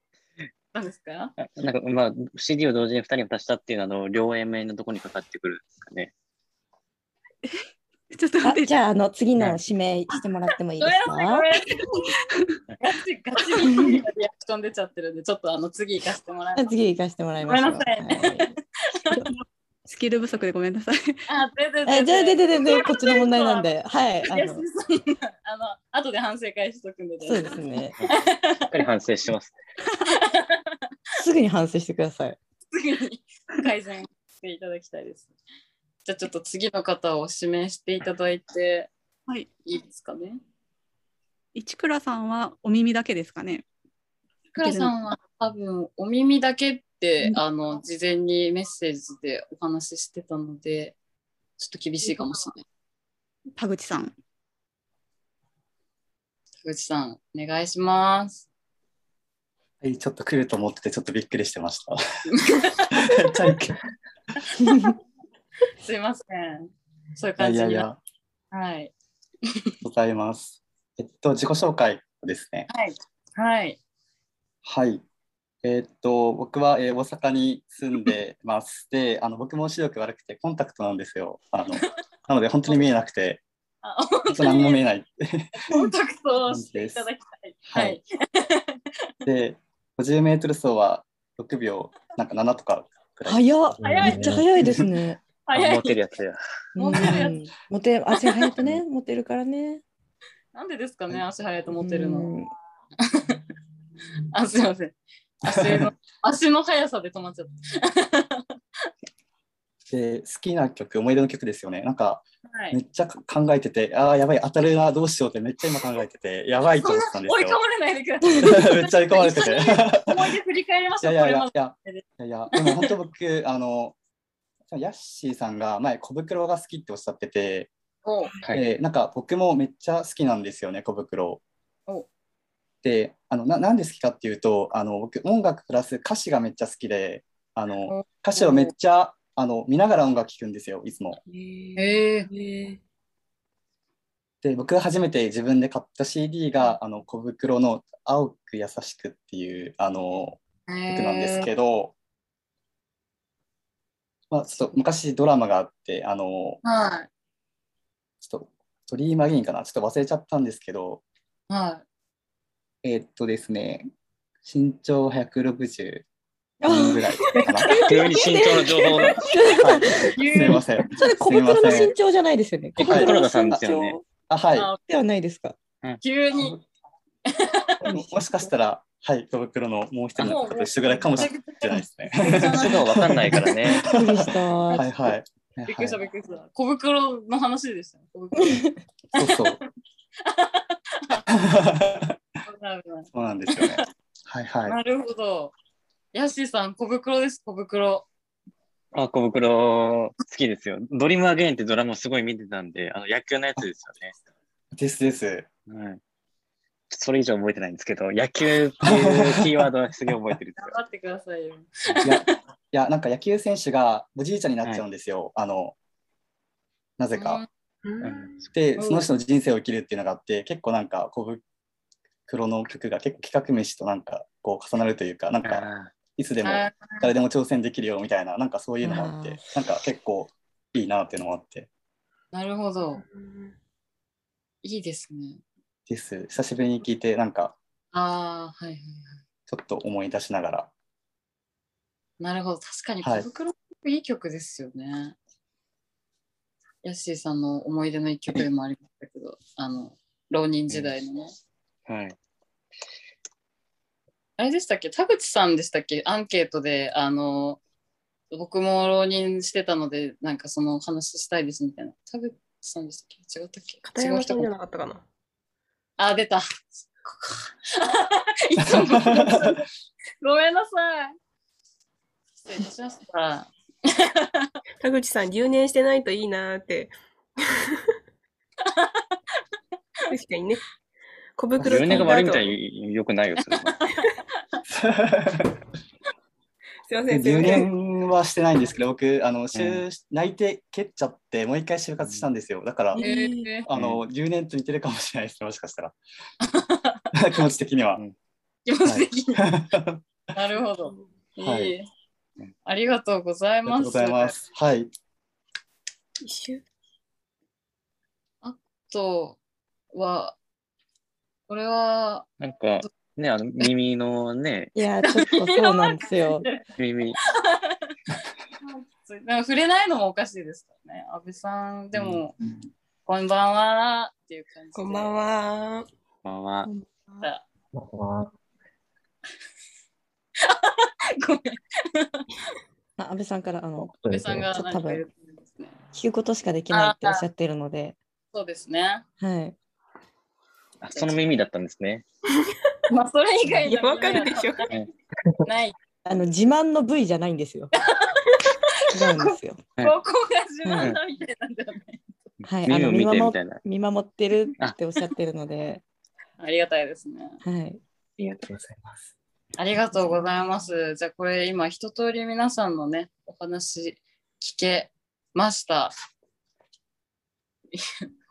何ですか？なんかまあ、CD を同時に2人に渡したっていうのは、あの両 A 面のところにかかってくるんですかね。(laughs) ちょっとあ待って。じゃああの次の指名してもらってもいいですか？ガチガチリアクション出ちゃってるんで、ちょっとあの次行かせてもらいます。次行かせてもらいましょう。ごめんなさいはい (laughs) スキル不足でごめんなさい。あ、全然えじゃあででで全でこっちの問題なんで、はい。あいや、のあの、後で反省会しとくんで、そうですね。しっかり反省してます。(laughs) すぐに反省してください。すぐに改善していただきたいです。じゃあちょっと次の方を指名していただいてはい。いいですかね？一倉さんはお耳だけですかね？くらさんは多分お耳だけあの事前にメッセージでお話ししてたので、ちょっと厳しいかもしれない。田口さん。田口さん、お願いします。はい、ちょっと来ると思ってて、ちょっとびっくりしてました。(laughs) すいません。そういう感じにいやいや、はい。ございます。えっと、自己紹介ですね。はい。はい。はい。えっと、僕は、えー大阪に住んでます。で、あの僕も視力悪くてコンタクトなんですよ。あの (laughs) なので、本当に見えなくて、あ、本当何も見えない。コンタクトをしていただきたい。ははいい。で、50メートル走は6秒、なんか7とかくらい。早っ。めっちゃ早いですね。早いモテるやつや。うんモテるやつモテる足早いとね、(laughs) モテるからね。なんでですかね、足早いと思ってるの。うん (laughs) あ、すいません。足の (laughs) 足の速さで止まっちゃった。(laughs) で好きな曲、思い出の曲ですよね。なんかはいめっちゃ考えてて、ああ、やばい、当たるな、どうしようってめっちゃ今考えてて、やばいと思ってたんですよ追い込。まれないでください。(laughs) めっちゃ追い込まれてて。思い出振り返りましょう。いやいやいやいや、でも本当僕、あの、ヤッシーさんが前、小袋が好きっておっしゃってて、おはい。でなんか僕もめっちゃ好きなんですよね、小袋お。で、あのななんで好きかっていうと、あの僕、音楽プラス歌詞がめっちゃ好きで、あのお歌詞をめっちゃあの見ながら音楽聴くんですよ、いつも。へえ。で、僕が初めて自分で買った CD が、あの小袋の青く優しくっていうあの曲なんですけど、まあ、ちょっと昔ドラマがあって、あの、はちょっとドリームアゲインかな、ちょっと忘れちゃったんですけど、い。はえーっとですね、身長160ぐらいかな。(laughs) 急に身長の情報が。はい、すみません。それ小袋の身長じゃないですよね。え小袋の身ですよね長あ、はい。あではないですか。い。急に。ももしかしたら、はい、小袋のもう一人の方と一緒ぐらいかもしれないですね。かんないからね。びっくりした。はいはい。びっくりした、はいびっくりした。小袋の話でしたね。小袋。そうそう。(laughs) なるほどそうなんですよね。(laughs) はいはい。なるほど。ヤッシーさん、小袋です、小袋。あ、小袋好きですよ。ドリームアゲインってドラマすごい見てたんで、あの野球のやつですよね。ですです。はい。それ以上覚えてないんですけど、野球っていうキーワードはすげえ覚えてるんですよ。(laughs) 頑張ってくださいよ。いや、いやなんか野球選手がおじいちゃんになっちゃうんですよ。あの、なぜか。うんで、その人の人生を生きるっていうのがあって、結構なんか、小袋の曲が結構企画飯となんかこう重なるというか、なんか、あいつでもあ誰でも挑戦できるよみたいな、なんかそういうのもあって、なんか結構いいなっていうのもあって、なるほど。いいですね。です。久しぶりに聞いて、なんかああ、はいはいはい。ちょっと思い出しながら、なるほど。確かにはい小袋、いい曲ですよね。ヤッシーさんの思い出の一曲でもありましたけど、あの、浪人時代のね。ーはい。あれでしたっけ？田口さんでしたっけ？アンケートで、あの、僕も浪人してたので、なんかその話したいですみたいな。田口さんでしたっけ？違ったっけ？片山さんじゃなかったかな。あ、出た。ここいつもごめんなさい。失礼いたしました。田口さん、留年してないといいなーって。確かにね。小袋が悪いみたい聞によくないよ、それは。(laughs) た後すいません、留。年はしてないんですけど、僕、あの、就内定蹴っちゃって、もう一回就活したんですよ。だから、えー、あの、留年と似てるかもしれないですね、もしかしたら。(laughs) 気持ち的には。気持ち的に。(laughs) なるほど。はいありがとうございます。ありがとうございます。はい。一周あとは、これは、なんか、ね、あの、耳のね、(laughs) いや、ちょっとそうなんですよ。(laughs) 耳、なんか触れないのもおかしいですからね。安倍さん、でも、こんばんはっていう感じで。こんばんは。こんばんは。は。わ (laughs) ごめん。あ安倍さんからあの安倍さんがちょっと多分。聞くことしかできないっておっしゃってるので、そうですね。はい。あその耳だったんですね。(laughs) まあ、それ以外いや、わかるでしょ。ない。あの自慢の部位じゃないんですよ。(laughs) 違うんですよ。はいここが自慢だみたいなんだよね。はい。あ耳を見の見守てみたいな。見守ってるっておっしゃってるので、ありがたいですね。はい。ありがとうございます。ありがとうございます。じゃあこれ今一通り皆さんのね、お話聞けました。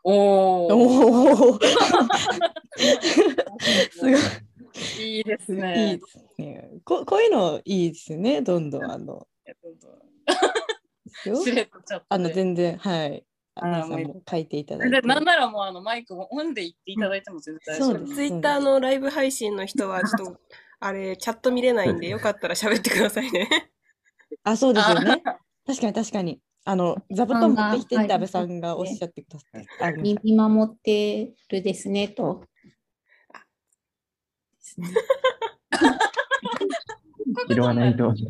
おお。すごい。いいですいいね。ですね。ここういうのいいですよね。どんどんあの。あの全然はい。皆さんも書いていただいて。でなんならもうあのマイクもオンで言っていただいても全然大丈夫そうですツイッターのライブ配信の人は、ちょっと、あれ、チャット見れないんで、よかったら喋ってくださいね。あ、そうですよね。確かに確かに。あの座布団持ってきてっはいて安倍さんがおっしゃってくださって。あ見見守ってるですねと。(laughs) 拾わないと。(laughs)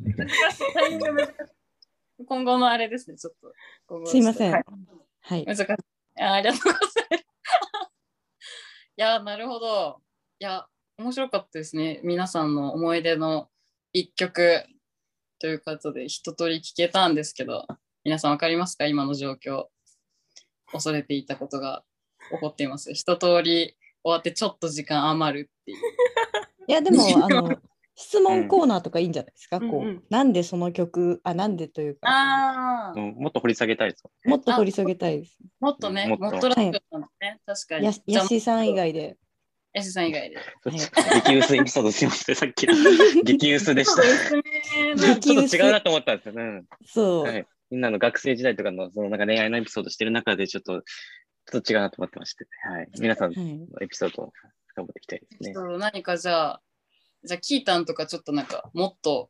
今後のあれですね、ちょっと。すいませんはいはい。難しい。あありがとうございます。(laughs) いや、なるほど。いや、面白かったですね。皆さんの思い出の一曲ということで、一通り聞けたんですけど、皆さんわかりますか？今の状況。恐れていたことが起こっています。一通り終わってちょっと時間余るっていう。(laughs) いや、でも、(laughs) あの、質問コーナーとかいいんじゃないですか、うんこう、うんうんなんでその曲、あ、なんでというか、ああ、うんもっと掘り下げたいです。もっと掘り下げたいです。もっとね、もっともっとラジオなんですね。確かに。ややしさん以外で。やしさん以外で。激薄エピソードすいません、さっきの。(laughs) 激薄でした。ちょっと違うなと思ったんですよね。そう。はい。みんなの学生時代とかのそのなんか恋愛のエピソードしてる中でちょっと、ちょっと違うなと思ってまして、はい。皆さんのエピソードを深掘っていきたいですね。そう何かじゃあ、じゃあ、キータンとかちょっとなんか、もっと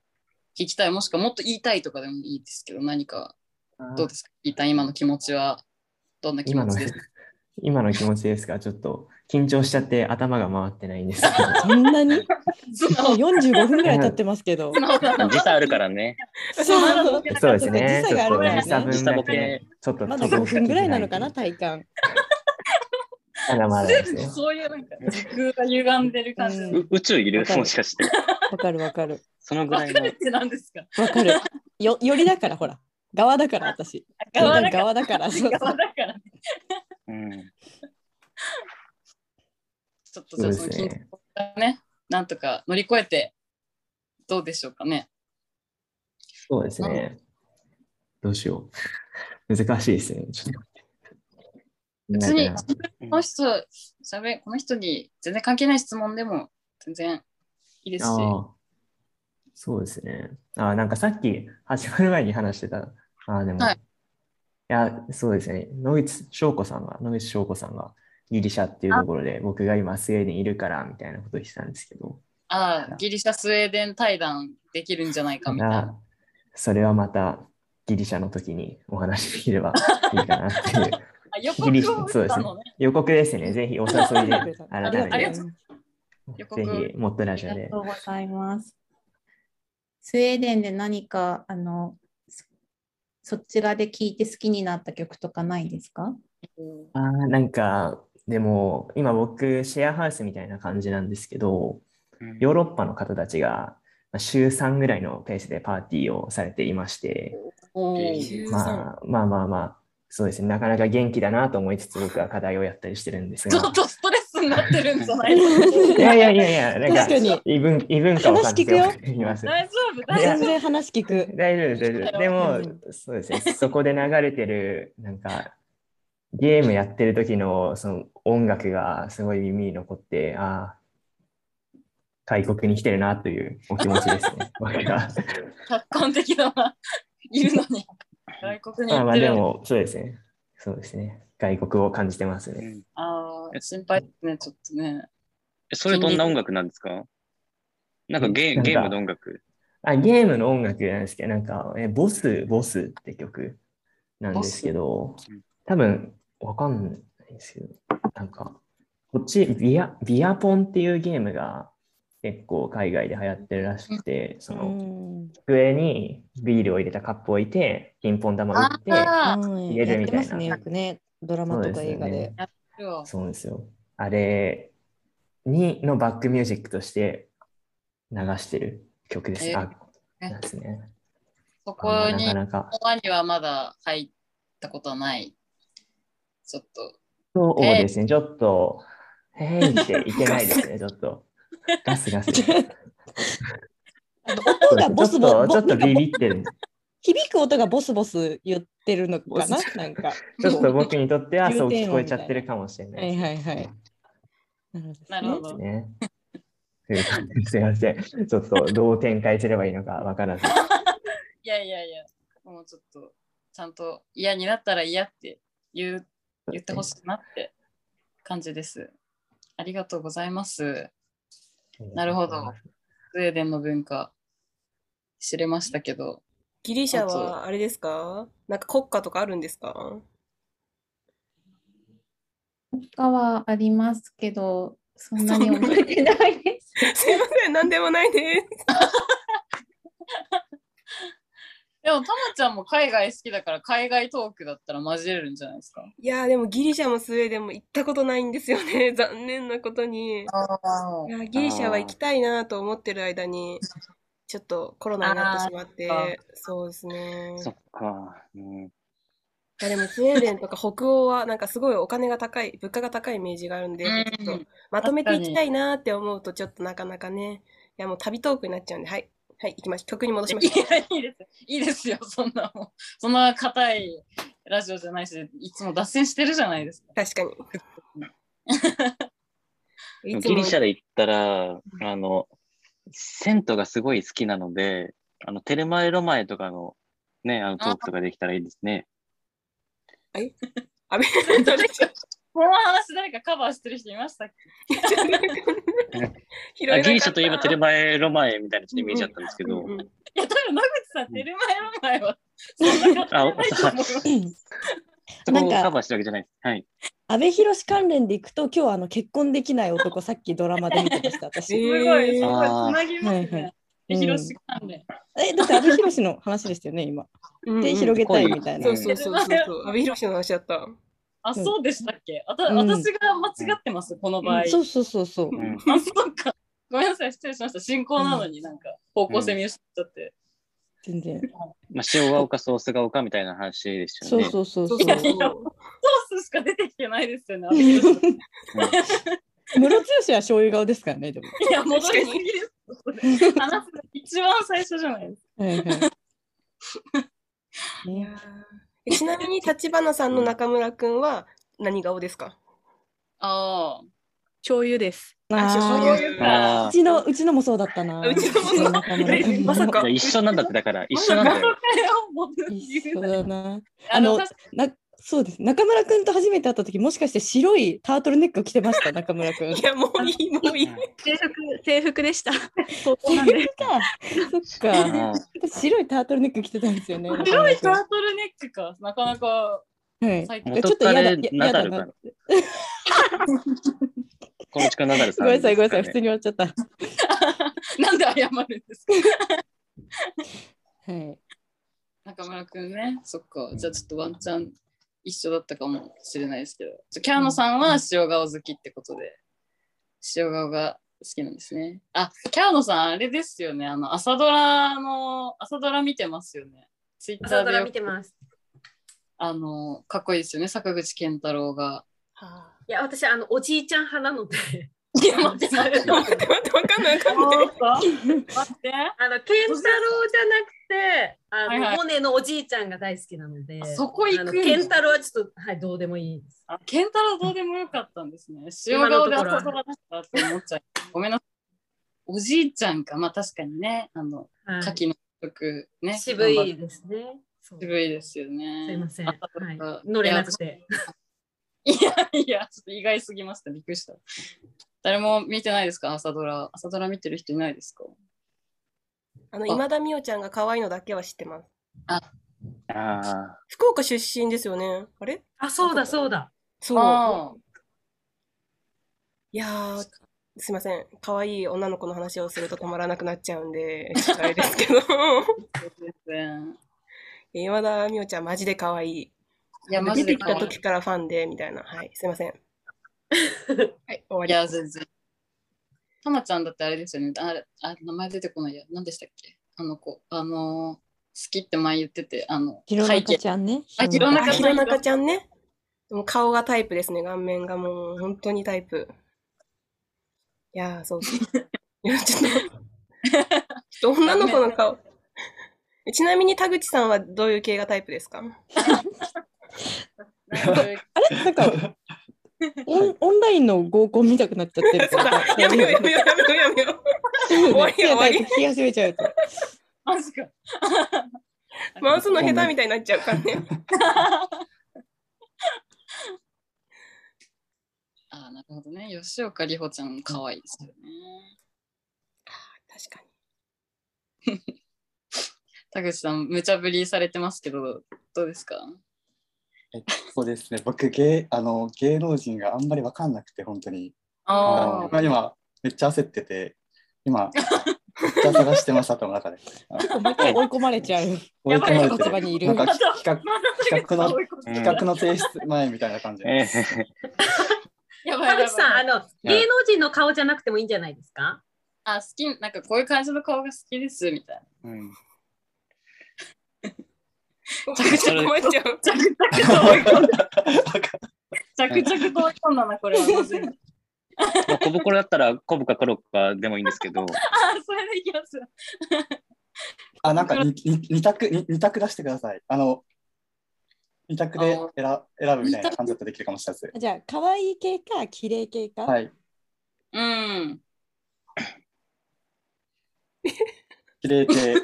聞きたい、もしくはもっと言いたいとかでもいいですけど、何か、どうですか、キータン、今の気持ちは、どんな気今の持ちですか？今の気持ちですか？ちょっと緊張しちゃって頭が回ってないんですけど。(laughs) そんなに？もう45分ぐらい経ってますけど。(laughs) 時差あるからね。そうそうですね。時差があるからねちょっと時差分だけ、ちょっとまだ5分ぐらいなのかな、体感。まだまだですよ。(laughs) そういうなんか、時空が歪んでる感じ。う宇宙いるもしかして。わかるわかる。そのぐらいの。って何ですか？わかる。よ、よりだから、ほら。側だから、私。側だから側だから。そう側だからね。うん。ちょっとじゃあその緊張がね、なんとか乗り越えて、どうでしょうかね。そうですね。どうしよう。難しいですね。ちょっと別に、この人、しゃべこの人に全然関係ない質問でも全然いいですし。そうですね。ああ、なんかさっき始まる前に話してた。ああ、でも、はいいや、そうですね。野口翔子さんが、野口翔子さんがギリシャっていうところで、僕が今スウェーデンいるから、みたいなことを言ってたんですけど、ああ、ギリシャ、スウェーデン対談できるんじゃないかみたいな。あそれはまたギリシャの時にお話しできればいいかなっていう。(laughs) あ予ギリシ告をそうですね打ったのね。。予告ですね。ぜひお誘いで、改ありがとうめて、ぜひ、モットラジオでありがと。うございます。スウェーデンで何かあのそそちらで聴いて好きになった曲とかないですか？あーなんか、でも、今僕、シェアハウスみたいな感じなんですけど、ヨーロッパの方たちがまあ週3ぐらいのペースでパーティーをされていまして、まあ、まあまあまあ、そうですね、なかなか元気だなと思いつつ、僕は課題をやったりしてるんですが。ちょっ、とストレスになってるんじゃないのいやいやいやいや、なんか確かに。異文異文化を感じて話聞くいます。大丈夫、全然話聞く。大丈夫です、大丈夫。でも、そうですね、そこで流れてる、なんか、ゲームやってる時のその音楽がすごい耳に残って、ああ、外国に来てるなというお気持ちですね。(laughs) 僕が。夫。客観的だな。いるのに。外国にまあまあ行ってる。でも、そうですね。そうですね。外国を感じてますね。ああ、心配ですね、ちょっとね。えそれどんな音楽なんですか？なんかゲなんかーゲームの音楽。あ、ゲームの音楽なんですけど、なんか、えボス、ボスって曲なんですけど、多分、わかんないですけど、なんか、こっちビア、ビアポンっていうゲームが結構海外で流行ってるらしくて、その、机にビールを入れたカップを置いて、ピンポン玉を打って、入れるみたいな。やってますね、よくね。ドラマとか映画で。そうですよ。あれにのバックミュージックとして流してる曲です。えあ、なんですね。そこに、なかなかそこにはまだ入ったことはない。ちょっと。そうですね。ちょっと、へいっていけないですね。ちょっと。ガスガス。音がボスボスちょっと、ビビってる。響く音がボスボス言ってるのかな？なんか。ちょっと僕にとってはそう聞こえちゃってるかもしれな。はいいはいはい。なるほど。ね。(laughs) すいません。ちょっとどう展開すればいいのかわからず。(laughs) いやいやいや、もうちょっと、ちゃんと嫌になったら嫌って言う言ってほしいなって感じです。ありがとうございます。なるほど。スウェーデンの文化知れましたけど。ギリシャはあれですか？なんか国家とかあるんですか？他はありますけど、そんなに覚えてないです。(laughs) すいません、なんでもないです。(laughs) でも、たまちゃんも海外好きだから、海外トークだったら交えれるんじゃないですか？いやーでもギリシャもスウェーデンも行ったことないんですよね。(laughs) 残念なことに。いやギリシャは行きたいなと思ってる間に、ちょっとコロナになってしまって、そうですね。そっか。うん、でもスウェーデンとか北欧はなんかすごいお金が高い、物価が高いイメージがあるんで、うんちょっとまとめていきたいなって思うとちょっとなかなかね、いやもう旅トークになっちゃうんで、はい、はい、行きましょう。曲に戻しましょう。いや、いいです。いいですよ、そんなもん。そんな硬いラジオじゃないし、いつも脱線してるじゃないですか。確かに。(laughs) ギリシャで行ったら、あの、銭湯がすごい好きなので、あの、テルマエロマエとかのね、あのトークとかできたらいいですね。はい。あべ、(laughs) この話誰かカバーしてる人いましたっけ？(laughs) あギリシャといえばテルマエロマエみたいなちょっとイメージあったんですけど、いや、多分野口さん、テルマエロマエは、そんなあ、方ないと思います。そこをカバーしてるわけじゃない。はい。阿部寛関連でいくと、今日あの結婚できない男、さっきドラマで見てました、私。すごい、すごい、つなぎますはいはいね。え、広し関連。え、だって阿部寛の話でしたよね、今。うんで、広げたいみたいな。そうそうそうそうそう。阿部寛の話だった。あ、そうでしたっけ？あたうん私が間違ってます、この場合。そうそうそうそう。うんあ、そうか。ごめんなさい、失礼しました。進行なのになんか方向性見失っちゃって。全然。まあ、塩が丘、ソースが丘みたいな話ですよね。そうそうそうそうい。やいや、ソースしか出てきてないですよね、ムロツヨシは醤油顔ですからね、でも。や、戻りすぎです。話すの一番最初じゃないですか。はいはい。(laughs) いやーちなみに (laughs) 立花さんの中村くんは何顔ですか？ああ。醤油です。うちの、うちのもそうだったな。(laughs) うちのもそう中村君まさか一緒なんだって、だから、一緒なんだよ。(laughs) 一緒だな。あの、あの、な、そうです。中村君と初めて会った時、もしかして白いタートルネック着てました、(laughs) 中村君。いや、もういい、もういい。制服、制服でした。高校制なんで。服か。(laughs) そっか。白いタートルネック着てたんですよね。白いタ中ートルネックか。なかなか。はい。最ちょっと嫌だ、嫌だなな。この近ナダルさん、ごめんなさい、ごめんなさい、普通に終わっちゃった。(laughs) なんで謝るんですか？はい。中村くんね。そっか。じゃあちょっとワンチャン一緒だったかもしれないですけど。キャーノさんは塩顔好きってことで、塩顔が好きなんですね。あ、キャーノさん、あれですよね。あの、朝ドラの、朝ドラ見てますよね。ツイッタ朝ドラーでよく見てます。あの、かっこいいですよね。坂口健太郎が。いや、私、あの、おじいちゃん派なので。いや、待って待って待って待って、わかんない、わかんない。待って。あの、健太郎じゃなくて、あの、モネのおじいちゃんが大好きなので、そこ行く健太郎はちょっと、はい、どうでもいいです。あ、健太郎どうでもよかったんですね。塩顔で朝ドラだったって思っちゃう。ごめんなさい。おじいちゃんか。まあ確かにね。あの、はい牡蠣の曲ね。渋いですね。渋いですよね。すいません。はい、乗れなくて。いやいや、ちょっと意外すぎました。びっくりした。誰も見てないですか？朝ドラ。朝ドラ見てる人いないですか？あの、今田美桜ちゃんが可愛いのだけは知ってます。ああ。福岡出身ですよね。あれ？あ、そうだ、そうだ。そう。あいやー、すいません。可愛い女の子の話をすると止まらなくなっちゃうんで、ちょっとあれですけど。今田美桜ちゃんマジで可愛い。いや、マジ出てきで可愛いた時からファンで、みたいな。はい、すいません。(laughs) はい、終わり。いや、全然。たまちゃんだってあれですよね。あれ、あ名前出てこないや。何でしたっけ？あの子。あのー、好きって前言ってて、あの、弘中ちゃんね。あ、弘中ちゃん。弘中ちゃんね。もう顔がタイプですね。顔面がもう本当にタイプ。いやー、そうそう。(laughs) いや、ちょっと、ちょっと女の子の顔。ちなみに田口さんはどういう系がタイプですか (laughs) あれ？なんかオン、オンラインの合コン見たくなっちゃってる (laughs) そうだ、やめようやめようやめようやめよう。終わり終わり。聞き始めちゃうと。マジか。(laughs) 回すの下手みたいになっちゃうからね。(laughs) あーなるほどね。吉岡里帆ちゃん可愛いですよね。確かに。田口さん、無茶ぶりされてますけど、どうですか？えそうですね、僕芸あの、芸能人があんまり分かんなくて、本当に。ああの今、めっちゃ焦ってて、今、めっちゃ探してます、頭の中で。結構毎回追い込まれちゃう。追い。込まれて立場にいる。なんか (laughs) 企画企画の (laughs) 企画の提出前みたいな感じ。え (laughs) やばいやばい田口さん、あの、芸能人の顔じゃなくてもいいんじゃないですか？あ、好き、なんかこういう感じの顔が好きですみたいな。うんめちゃくちゃ困っちゃう。(laughs) 着々と追い込んだ。着々と追い込んだな、これは。まずいまあ小袋だったら、コブかコロッかでもいいんですけど、あ、それでいきます。あ、なんかにに二択に二択出してください。あの二択で選選ぶみたいな感じだとできるかもしれないです。じゃあ、可愛い系か、綺麗系か。はい。うん。綺麗系。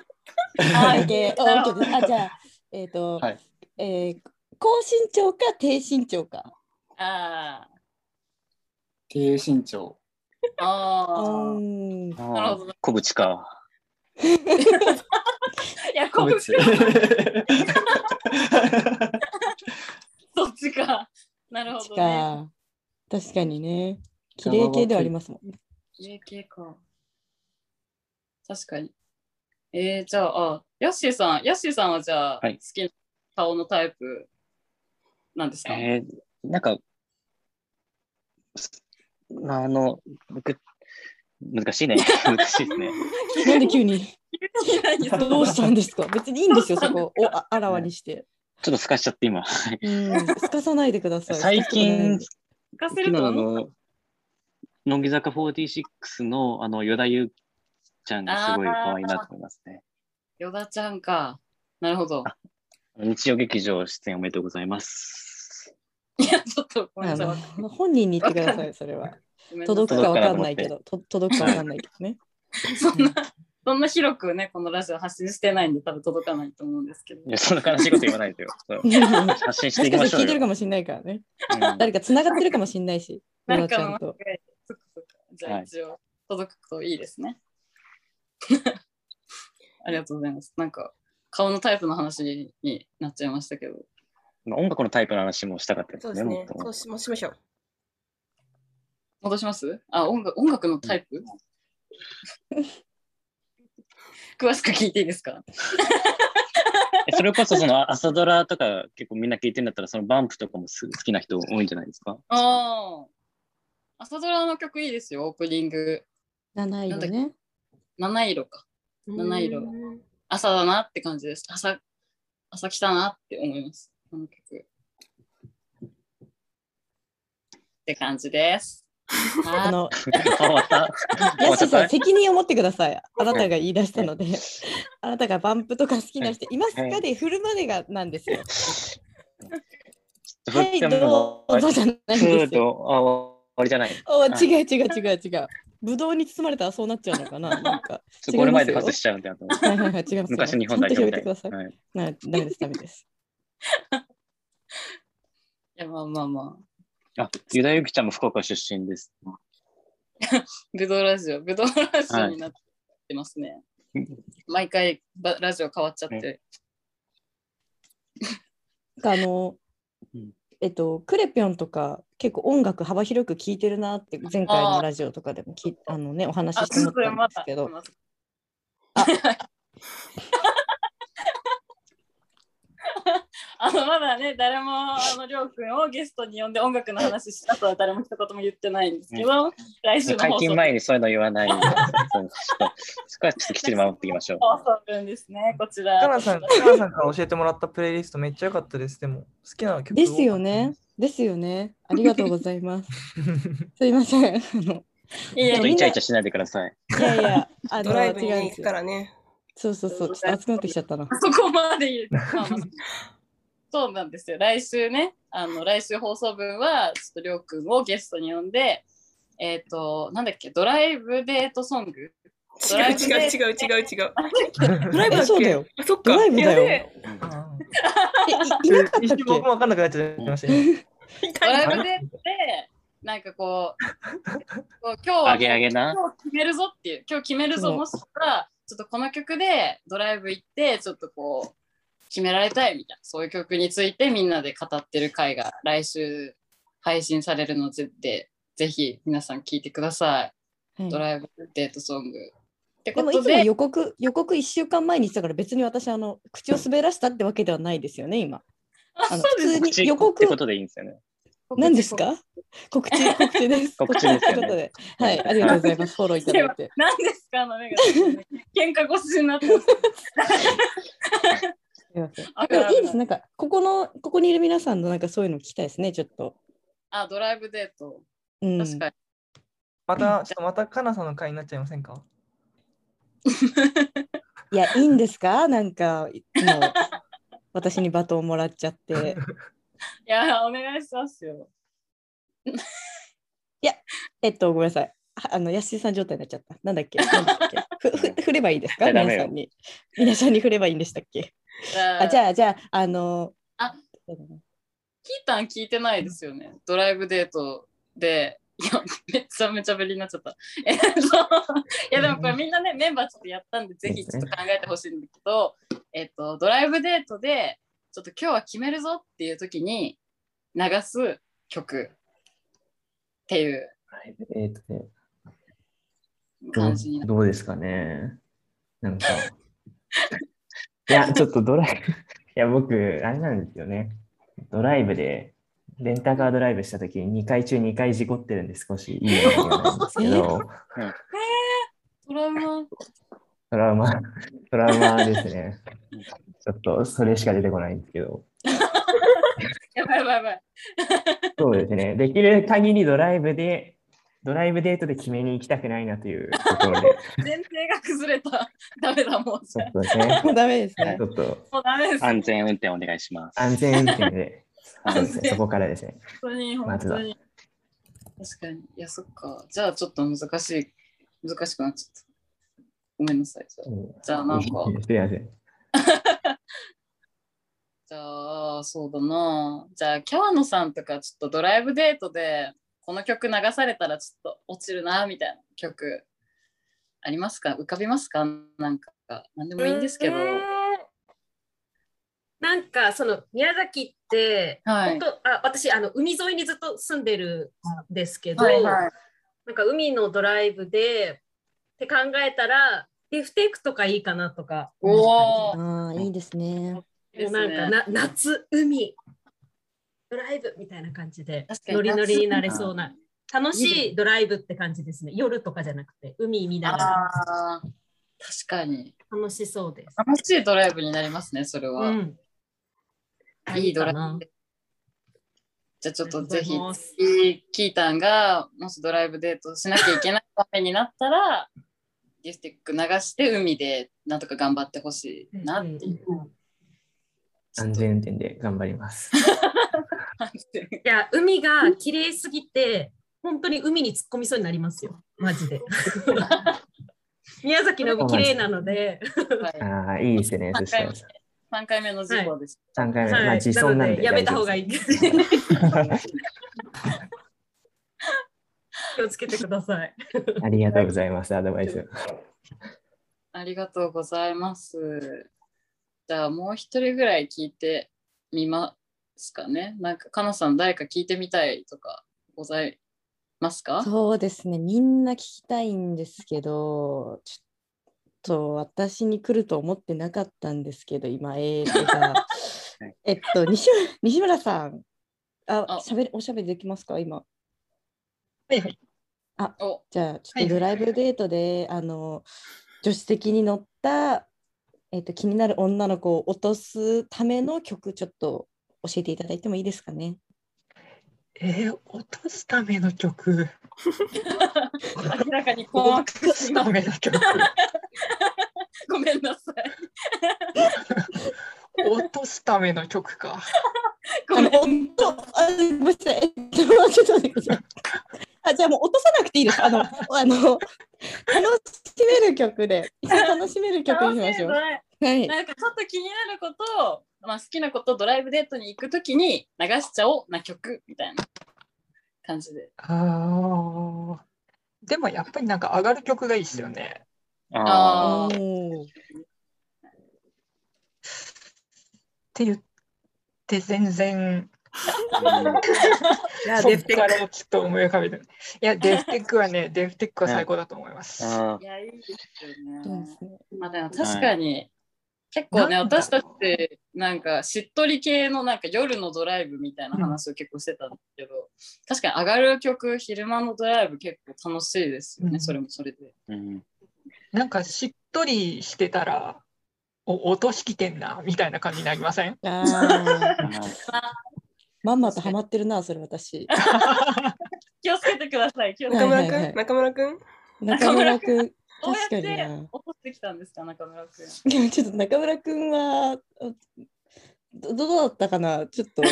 (laughs) 可愛い系。あ、オッケーです。あ、じゃあ、えっ、と、はいえー高身長か低身長か。あ低身長。あ。あなるほどー小渕か。(laughs) いや、こぶ小渕。(laughs) そっちか。なるほどね。か。確かにね。綺麗系ではありますもんね。綺麗系か。確かに。えー、じゃあ、あ、ヤッシーさん、ヤッシーさんはじゃあ、はい好きな顔のタイプなんですか、えー、なんか、まあ、あの、僕、難しいね。(laughs) 難しいですね。なんで急に？(laughs) どうしたんですか？別にいいんですよ、そこをああらわにして。ちょっと透かしちゃって今。うん、すかさないでください。最近、聞かせるとの乃木坂46のあの、与田祐希ちゃんがすごい可愛いなと思いますね。ヨダちゃんか。なるほど。日曜劇場出演おめでとうございます。いや、ちょっとごめんあなさい。の本人に言ってください、それは。届くかわかんないけど、と届くかわかんないけどね。(laughs) そんな、そんな広くね、このラジオ発信してないんで、多分届かないと思うんですけど。いや、そんな悲しいこと言わないでよ。(laughs) 発信していきかましょう聞いてるかもしれないからね。うん誰か繋がってるかもしれないし、ヨなんかもう、ナちゃんと。そっかそっか。じゃあはい一応、届くといいですね。(laughs) ありがとうございます。なんか、顔のタイプの話になっちゃいましたけど。まあ音楽のタイプの話もしたかったですね。そうですねそうしもしましょう。戻します？あ、音楽音楽のタイプ？(laughs) 詳しく聞いていいですか？えそれこそその朝ドラとか結構みんな聞いてるんだったら、そのバンプとかもす好きな人多いんじゃないですか？ああ。朝ドラの曲いいですよ、オープニング。7色ね。七色か。七色うん朝だなって感じです。朝、朝来たなって思います。この曲。って感じです。(laughs) あの、ヤシさん、責任を持ってください。あなたが言い出したので、あなたがバンプとか好きな人いますか？はいで振るまでがなんですよ。振はい、どうぞじゃないんふーですよ。と、あ、終わりじゃない。おはい違う違う違う違う。ぶどうに包まれたらそうなっちゃうのかな？(laughs) なんか。ちょっとこれ前で外しちゃうんだと思う。はいはいはい、違いますよ。昔の日本代表みたいちゃんと広げてください。はいなダメです、ダメです。(laughs) いや、まあまあまあ。あ、ユダユキちゃんも福岡出身です。ぶどうラジオ、ぶどうラジオになってますね。毎回ばラジオ変わっちゃって。あのうん、えっと、クレピョンとか結構音楽幅広く聴いてるなって前回のラジオとかでもきあの、ね、お話しあ、して思ったんですけど、(laughs) (laughs) あのまだね、誰もあのりょうくんをゲストに呼んで音楽の話したとは (laughs) 誰も一言も言ってないんですけど、来週の解禁前にそういうの言わない。(laughs) そうそこはちょっときっちり守っていきましょう。放送分ですね、こちら。かなさん、かなさんから教えてもらったプレイリストめっちゃ良かったです。でも、好きな曲ですよね。ですよね。ありがとうございます。すいません。あのいやちょっとイチャイチャしないでください。いやいや、あのドライブに行く違うんですよ。からね。そうそうそう、ちょっと熱くなってきちゃったな。(laughs) そこまで言う。まあまあ。そうなんですよ。来週ね、あの来週放送分は、ちょっとりょうくんをゲストに呼んで、えっ、と、なんだっけ、ドライブデートソング？ド違う違う違う違う。違う。ドライブそうだよ。あそっか。ドライブだよ。やべえ。え、いいなかったっ一瞬僕も分かんなくなっちゃいましたね。ドライブデートで、なんかこう、こう今日はあげあげな。今日決めるぞっていう、今日決めるぞ、そう。もしくは、ちょっとこの曲でドライブ行って、ちょっとこう、決められたいみたいな、そういう曲についてみんなで語ってる回が来週配信されるので、ぜひ皆さん聞いてください。はいドライブデートソングっってでもいつもことで、予告予告1週間前に言ってたから別に私あの口を滑らしたってわけではないですよね今。あ、あのそうです普通に口予告ってことでいいんですよね。何ですか？告知告知です。(laughs) 告知ですよねということではいありがとうございますフォローいただいて。(laughs) 何ですか？あの目が。喧嘩腰になってます。(laughs) すみません。あでもいいですなんかここのここにいる皆さんのなんかそういうの聞きたいですねちょっと。あ、ドライブデート。うん。確かに。また、ちょっとまた、かなさんの会になっちゃいませんか？いやいいんですか？なんかもう私にバトンもらっちゃって。いや、お願いしますよ。(laughs) えっと、ごめんなさい。はあの、安井さん状態になっちゃった。なんだっけ？なんだっけ？(laughs) ふふ振ればいいですか？皆さんに。皆さんに振ればいいんでしたっけ？あじあ、ゃあ、じゃあ、あのあそうだなキータン聞いてないですよね。ドライブデートで、いや、めっちゃめちゃべりになっちゃった。えっと、いや、でもこれみんなね、メンバーちょっとやったんで、ぜひちょっと考えてほしいんだけど、えっと、ドライブデートで、ちょっと今日は決めるぞっていう時に流す曲っていうえっ、感じになどうですかね。なんか、(laughs) いや、ちょっとドライブ、(laughs) いや、僕、あれなんですよね。ドライブで、レンタカードライブしたときに2回中2回事故ってるんで少しいい思い出なんですけど、(laughs) トラウマ。トラウマ、トラウマですね。ちょっとそれしか出てこないんですけど、やばいやばいやばい。そうですね。できる限りドライブで、ドライブデートで決めに行きたくないなというところで、前提が崩れた。ダメだ、もう。ちょっとですね、もうダメですねち。ょっともうダメです。安全運転お願いします。安全運転で、そうですね、そこからですね。本当に、本当に。確かに。いや、そっか。じゃあ、ちょっと難しい。難しくなっちゃった。ごめんなさい。じゃあ、うんじゃあなんかすいません。(laughs) じゃあそうだな。じゃあ、キャワノさんとか、ちょっとドライブデートで、この曲流されたらちょっと落ちるな、みたいな曲、ありますか？浮かびますか？なんか、なんでもいいんですけど。えーなんかその宮崎って、はい。本当あ私あの海沿いにずっと住んでるんですけど、はいはい。なんか海のドライブでって考えたらリフテイクとかいいかなとかおー。ああ、いいですね。もうなんかな夏海。ドライブみたいな感じでノリノリになれそうな。楽しい。ドライブって感じですね。夜とかじゃなくて海見ながら。確かに。楽しそうです。楽しいドライブになりますね、それは。うん。いいドライブ。じゃあちょっとぜひキータンがもしドライブデートしなきゃいけない場面になったら、ギフティック流して海でなんとか頑張ってほしいなっていう。安全運転で頑張ります。(laughs) いや、海が綺麗すぎて、本当に海に突っ込みそうになりますよ。マジで。(laughs) 宮崎の海綺麗なので。ああ、いいですね。そしたら3回目の事故です。3回目、はいまあ自損なんでなのでやめた方がいい。(laughs) 気をつけてください。ありがとうございます、アドバイス。ありがとうございます。じゃあもう一人ぐらい聞いてみますかね。なんか、かなさん誰か聞いてみたいとかございますか？そうですね、みんな聞きたいんですけど、ちょっと私に来ると思ってなかったんですけど、今、えーと、じゃあえっと、西村西村さん、あ、しゃべりおしゃべりできますか、今。はい。はい。あ、じゃあ、ちょっとドライブデートで、あの、助手席に乗った、えっと、気になる女の子を落とすための曲、ちょっと教えていただいてもいいですかね？えー、落とすための曲？明らかに困惑落とすための曲。(laughs) ごめんなさい。(laughs) 落とすための曲か。あの、音、あ、ごめんなさい。えっと、ちょっと待ってください。あ、じゃあもう落とさなくていいです。あの、(laughs) あの、楽しめる曲で、一緒に楽しめる曲にしましょう。はい。なんかちょっと気になることを、まあ、好きなことをドライブデートに行くときに流しちゃおうな曲みたいな感じで。ああ。でもやっぱりなんか上がる曲がいいですよね。あって言って全然いやデフテック。ちょっと思い浮かべて。いや、(laughs) デフテックはね、デフテックは最高だと思います。あいや、いいですよね。まあでも確かに、結構ね、私たちってなんかしっとり系のなんか夜のドライブみたいな話を結構してたんですけど、確かに上がる曲、昼間のドライブ結構楽しいですよね、うん。それもそれで。うん。なんかしっとりしてたら、お落としきてんな、みたいな感じになりません？ああ、(laughs) まんまとハマってるな、それ私。(laughs) 気をつけてください。気をつけて中村くん、はいはいはい中村くん？中村くん、どう確かやってにな。落としてきたんですか、中村くん。いやちょっと中村くんは、あどどうだったかな？ちょっと。(laughs)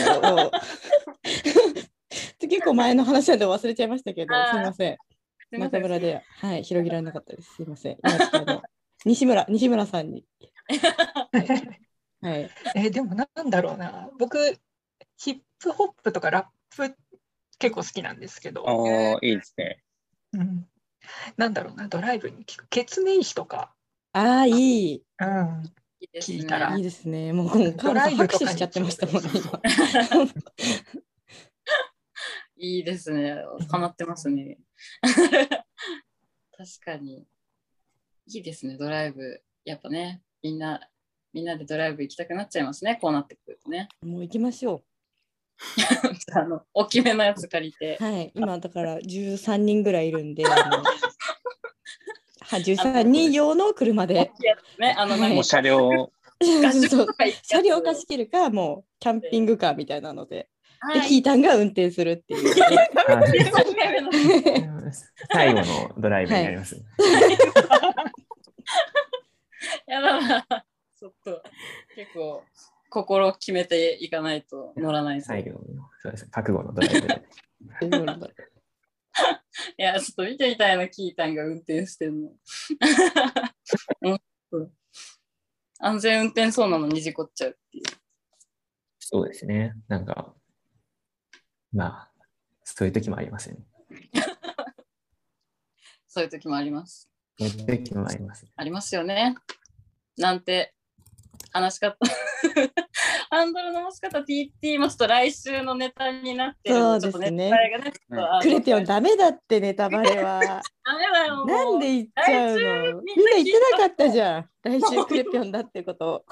結構前の話なんで忘れちゃいましたけど、すいません。中村で、はい、広げられなかったです。すいません。西村、西村さんに。(laughs) はい。えでもなんだろうな。僕、ヒップホップとかラップ結構好きなんですけど、ああ、いいですね。うん、なんだろうな、ドライブに聞く。ケツメイシとか、ああ、いい。うん、いいですね聞いたらいいですね。もう、この川野さん拍手しちゃってましたもんね、今。いいですね。ハマってますね。確かに。いいですね、ドライブ。やっぱね、みんな、みんなでドライブ行きたくなっちゃいますね、こうなってくるとね。もう行きましょ (laughs) あの、大きめのやつ借りてう。。はい。今、だから13人ぐらいいるんで、あの (laughs) は13人用の車で。ね、あの、はいもう車両、車両貸し切るか、もうキャンピングカーみたいなので、で、はいキータンが運転するっていう。最後のドライブになります。(laughs) やだな。ちょっと、結構、心を決めていかないと乗らないと。最後の、そうです。覚悟のドライブで。(laughs) いや、ちょっと見てみたいな、キータンが運転してるの。うん安全運転そうなのに事故っちゃうっていう。そうですね。なんか、まあ、そういう時もありますよね。(laughs) そういう時もあります。そういう時もあります。ありますよね。なんて、話し方。(laughs) ハンドルの持ち方 TT 言いますと来週のネタになってるそうちょっとですねネタバレがね、クレピオンダメだってネタバレは。(laughs) ダメだよ。もうなんで言っちゃうの？みんな言ってなかったじゃん。来週クレピオンだってこと。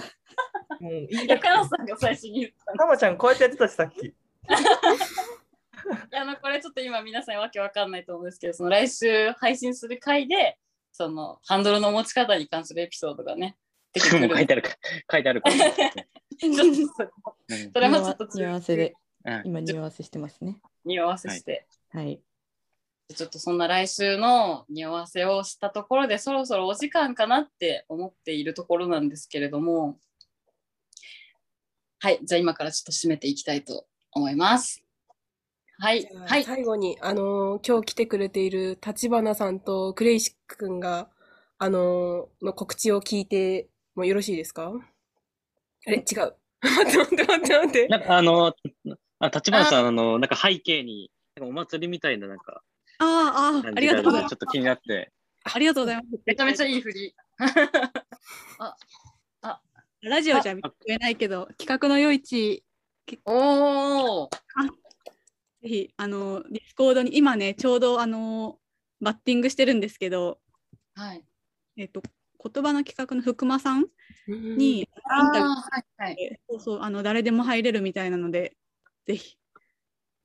もう言いいや、カノさんが最初に言ったのたまちゃんこうやってやってたしさっき。(laughs) いやあのこれちょっと今皆さんわけわかんないと思うんですけど、その来週配信する回で、そのハンドルの持ち方に関するエピソードがね、出てくる。もう書いてあるか、書いてあるか。ちょっとそれもちょっと匂わせで、うん今匂わせしてますね。匂わせして、はい。ちょっとそんな来週の匂わせをしたところで、そろそろお時間かなって思っているところなんですけれども、はい、じゃあ今からちょっと締めていきたいと思います。はい、はい、最後に、あのー今日来てくれている立花さんとクレイシ君が、あのーの告知を聞いてもよろしいですか？あれ違う。(laughs) 待って待って待って待って。なんかあの、あ立花さん、あの、なんか背景に、なんかお祭りみたいななんかああ、ああ、感ありじがとうございますちょっ。と気になって。ありがとうございます。めちゃめちゃいい振り。(laughs) ラジオじゃ見えないけど、企画の余市、おお、ぜひ、あの、ディスコードに、今ね、ちょうど、あの、バッティングしてるんですけど、はい。えっと、言葉の企画の福間さんに、インあタビューーはいはい。そうそう、あの、誰でも入れるみたいなので、ぜひ、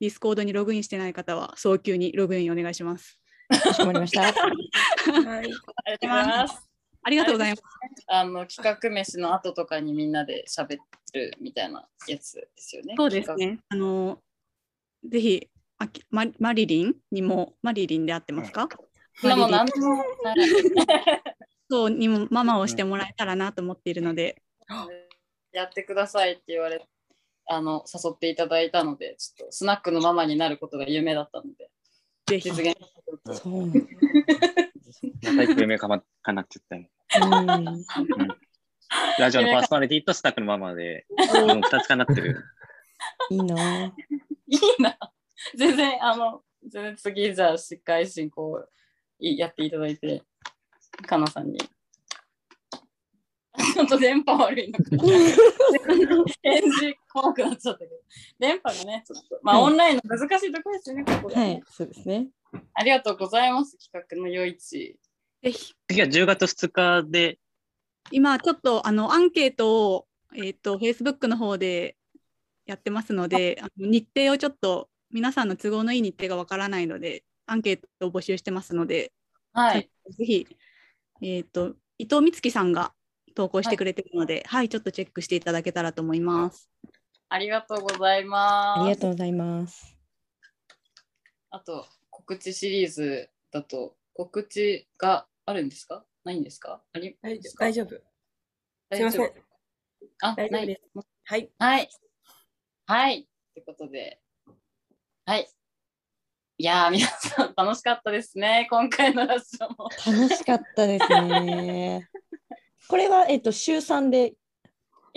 ディスコードにログインしてない方は、早急にログインお願いします。かしこまりました。はい。ありがとうございます。ありがとうございます。あの企画飯の後とかにみんなで喋るみたいなやつですよね。そうですね。あの、ぜひ、あきママリリンにも、マリリンで合ってますか？企画。もうマリリン何でも、そうにもママをしてもらえたらなと思っているので、やってくださいって言われあの誘っていただいたので、ちょっとスナックのママになることが夢だったので、ぜひ。実現そう。また一個夢かまかなっちゃったね。うん。ラジオのパーソナリティとスタッフのママで、もう二つかなってる。いいな。いいな。全然、あの、全然次、じゃあ、司会進行いやっていただいて、かなさんに。(laughs) ちょっと電波悪いのか。返事、怖くなっちゃったけど。電波がね、ちょっと、まあ、はいオンラインの難しいところですよね、ここで、はい、そうですね。ありがとうございます、企画の余市。ぜひ次は10月2日で、今ちょっとあのアンケートを、えっと Facebook の方でやってますのであの日程をちょっと皆さんの都合のいい日程がわからないのでアンケートを募集してますので、はい。ぜひ、えっと伊藤美月さんが投稿してくれてるので、はい、ちょっとチェックしていただけたらと思います。ありがとうございます。ありがとうございます。あと、告知シリーズだと、告知があるんですか？ないんですか？あり大丈夫。すいません。あ、大丈ない夫です。はい。はい。はい。ということで、はい。いやー、皆さん楽しかったですね。今回のラジオも。楽しかったですね。(laughs) これは、えっと、週3で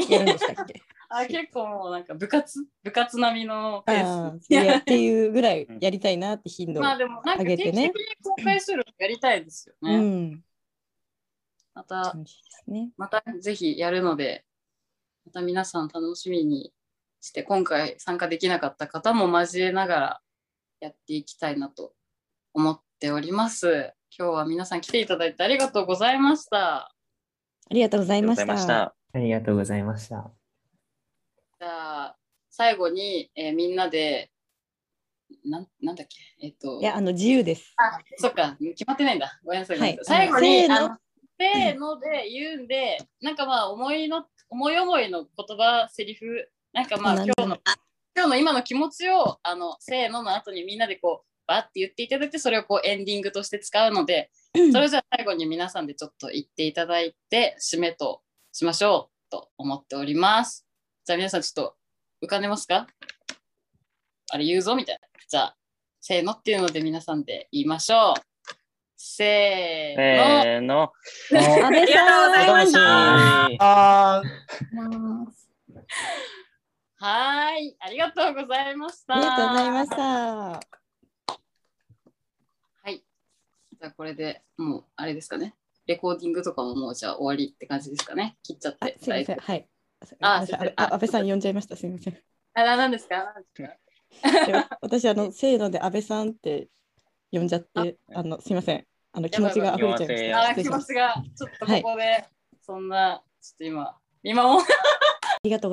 やるんでしたっけ？あ結構もうなんか部活？部活並みのペース。いや (laughs) っていうぐらいやりたいなって頻度をまあでもなんか上げてね定期的。に公開するのやりたいですようね。ん。また、ね、またぜひやるので、また皆さん楽しみにして、今回参加できなかった方も交えながらやっていきたいなと思っております。今日は皆さん来ていただいてありがとうございました。ありがとうございましありがとうございましたた。ありがとうございました。じゃあ、最後に、えーみんなで、なんなんだっけ、えっ、と、いや、あの、自由です。あ、そっか、決まってないんだ。ごめんなさい。ごめんなさはいい最後に、せーのあのせーので言うんで、なんかまあ、思いの、思い思いの言葉、セリフ、なんかまあ、今日の、今日の今の気持ちを、あの、せーのの後にみんなでこう、バって言っていただいて、それをこうエンディングとして使うので、それじゃあ最後に皆さんでちょっと言っていただいて、締めとしましょうと思っております。じゃあ皆さんちょっと浮かんでますか？あれ言うぞみたいな。じゃあ、せーのっていうので皆さんで言いましょう。せーの。せーの。ありがとうございました。あはーい、ありがとうございました。ありがとうございました。はい。じゃあこれでもうあれですかね。レコーディングとかももうじゃあ終わりって感じですかね。切っちゃって。すみません。はい。ああ安倍さん呼んじゃいました。すみません。あ、ななんですか？私、あの、せーので安倍さんって呼んじゃって、あの、すみません。あの、気持ちが溢れちゃいました。あー気持ちがちょっとここで、そんな、ちょっと今、今もありがとう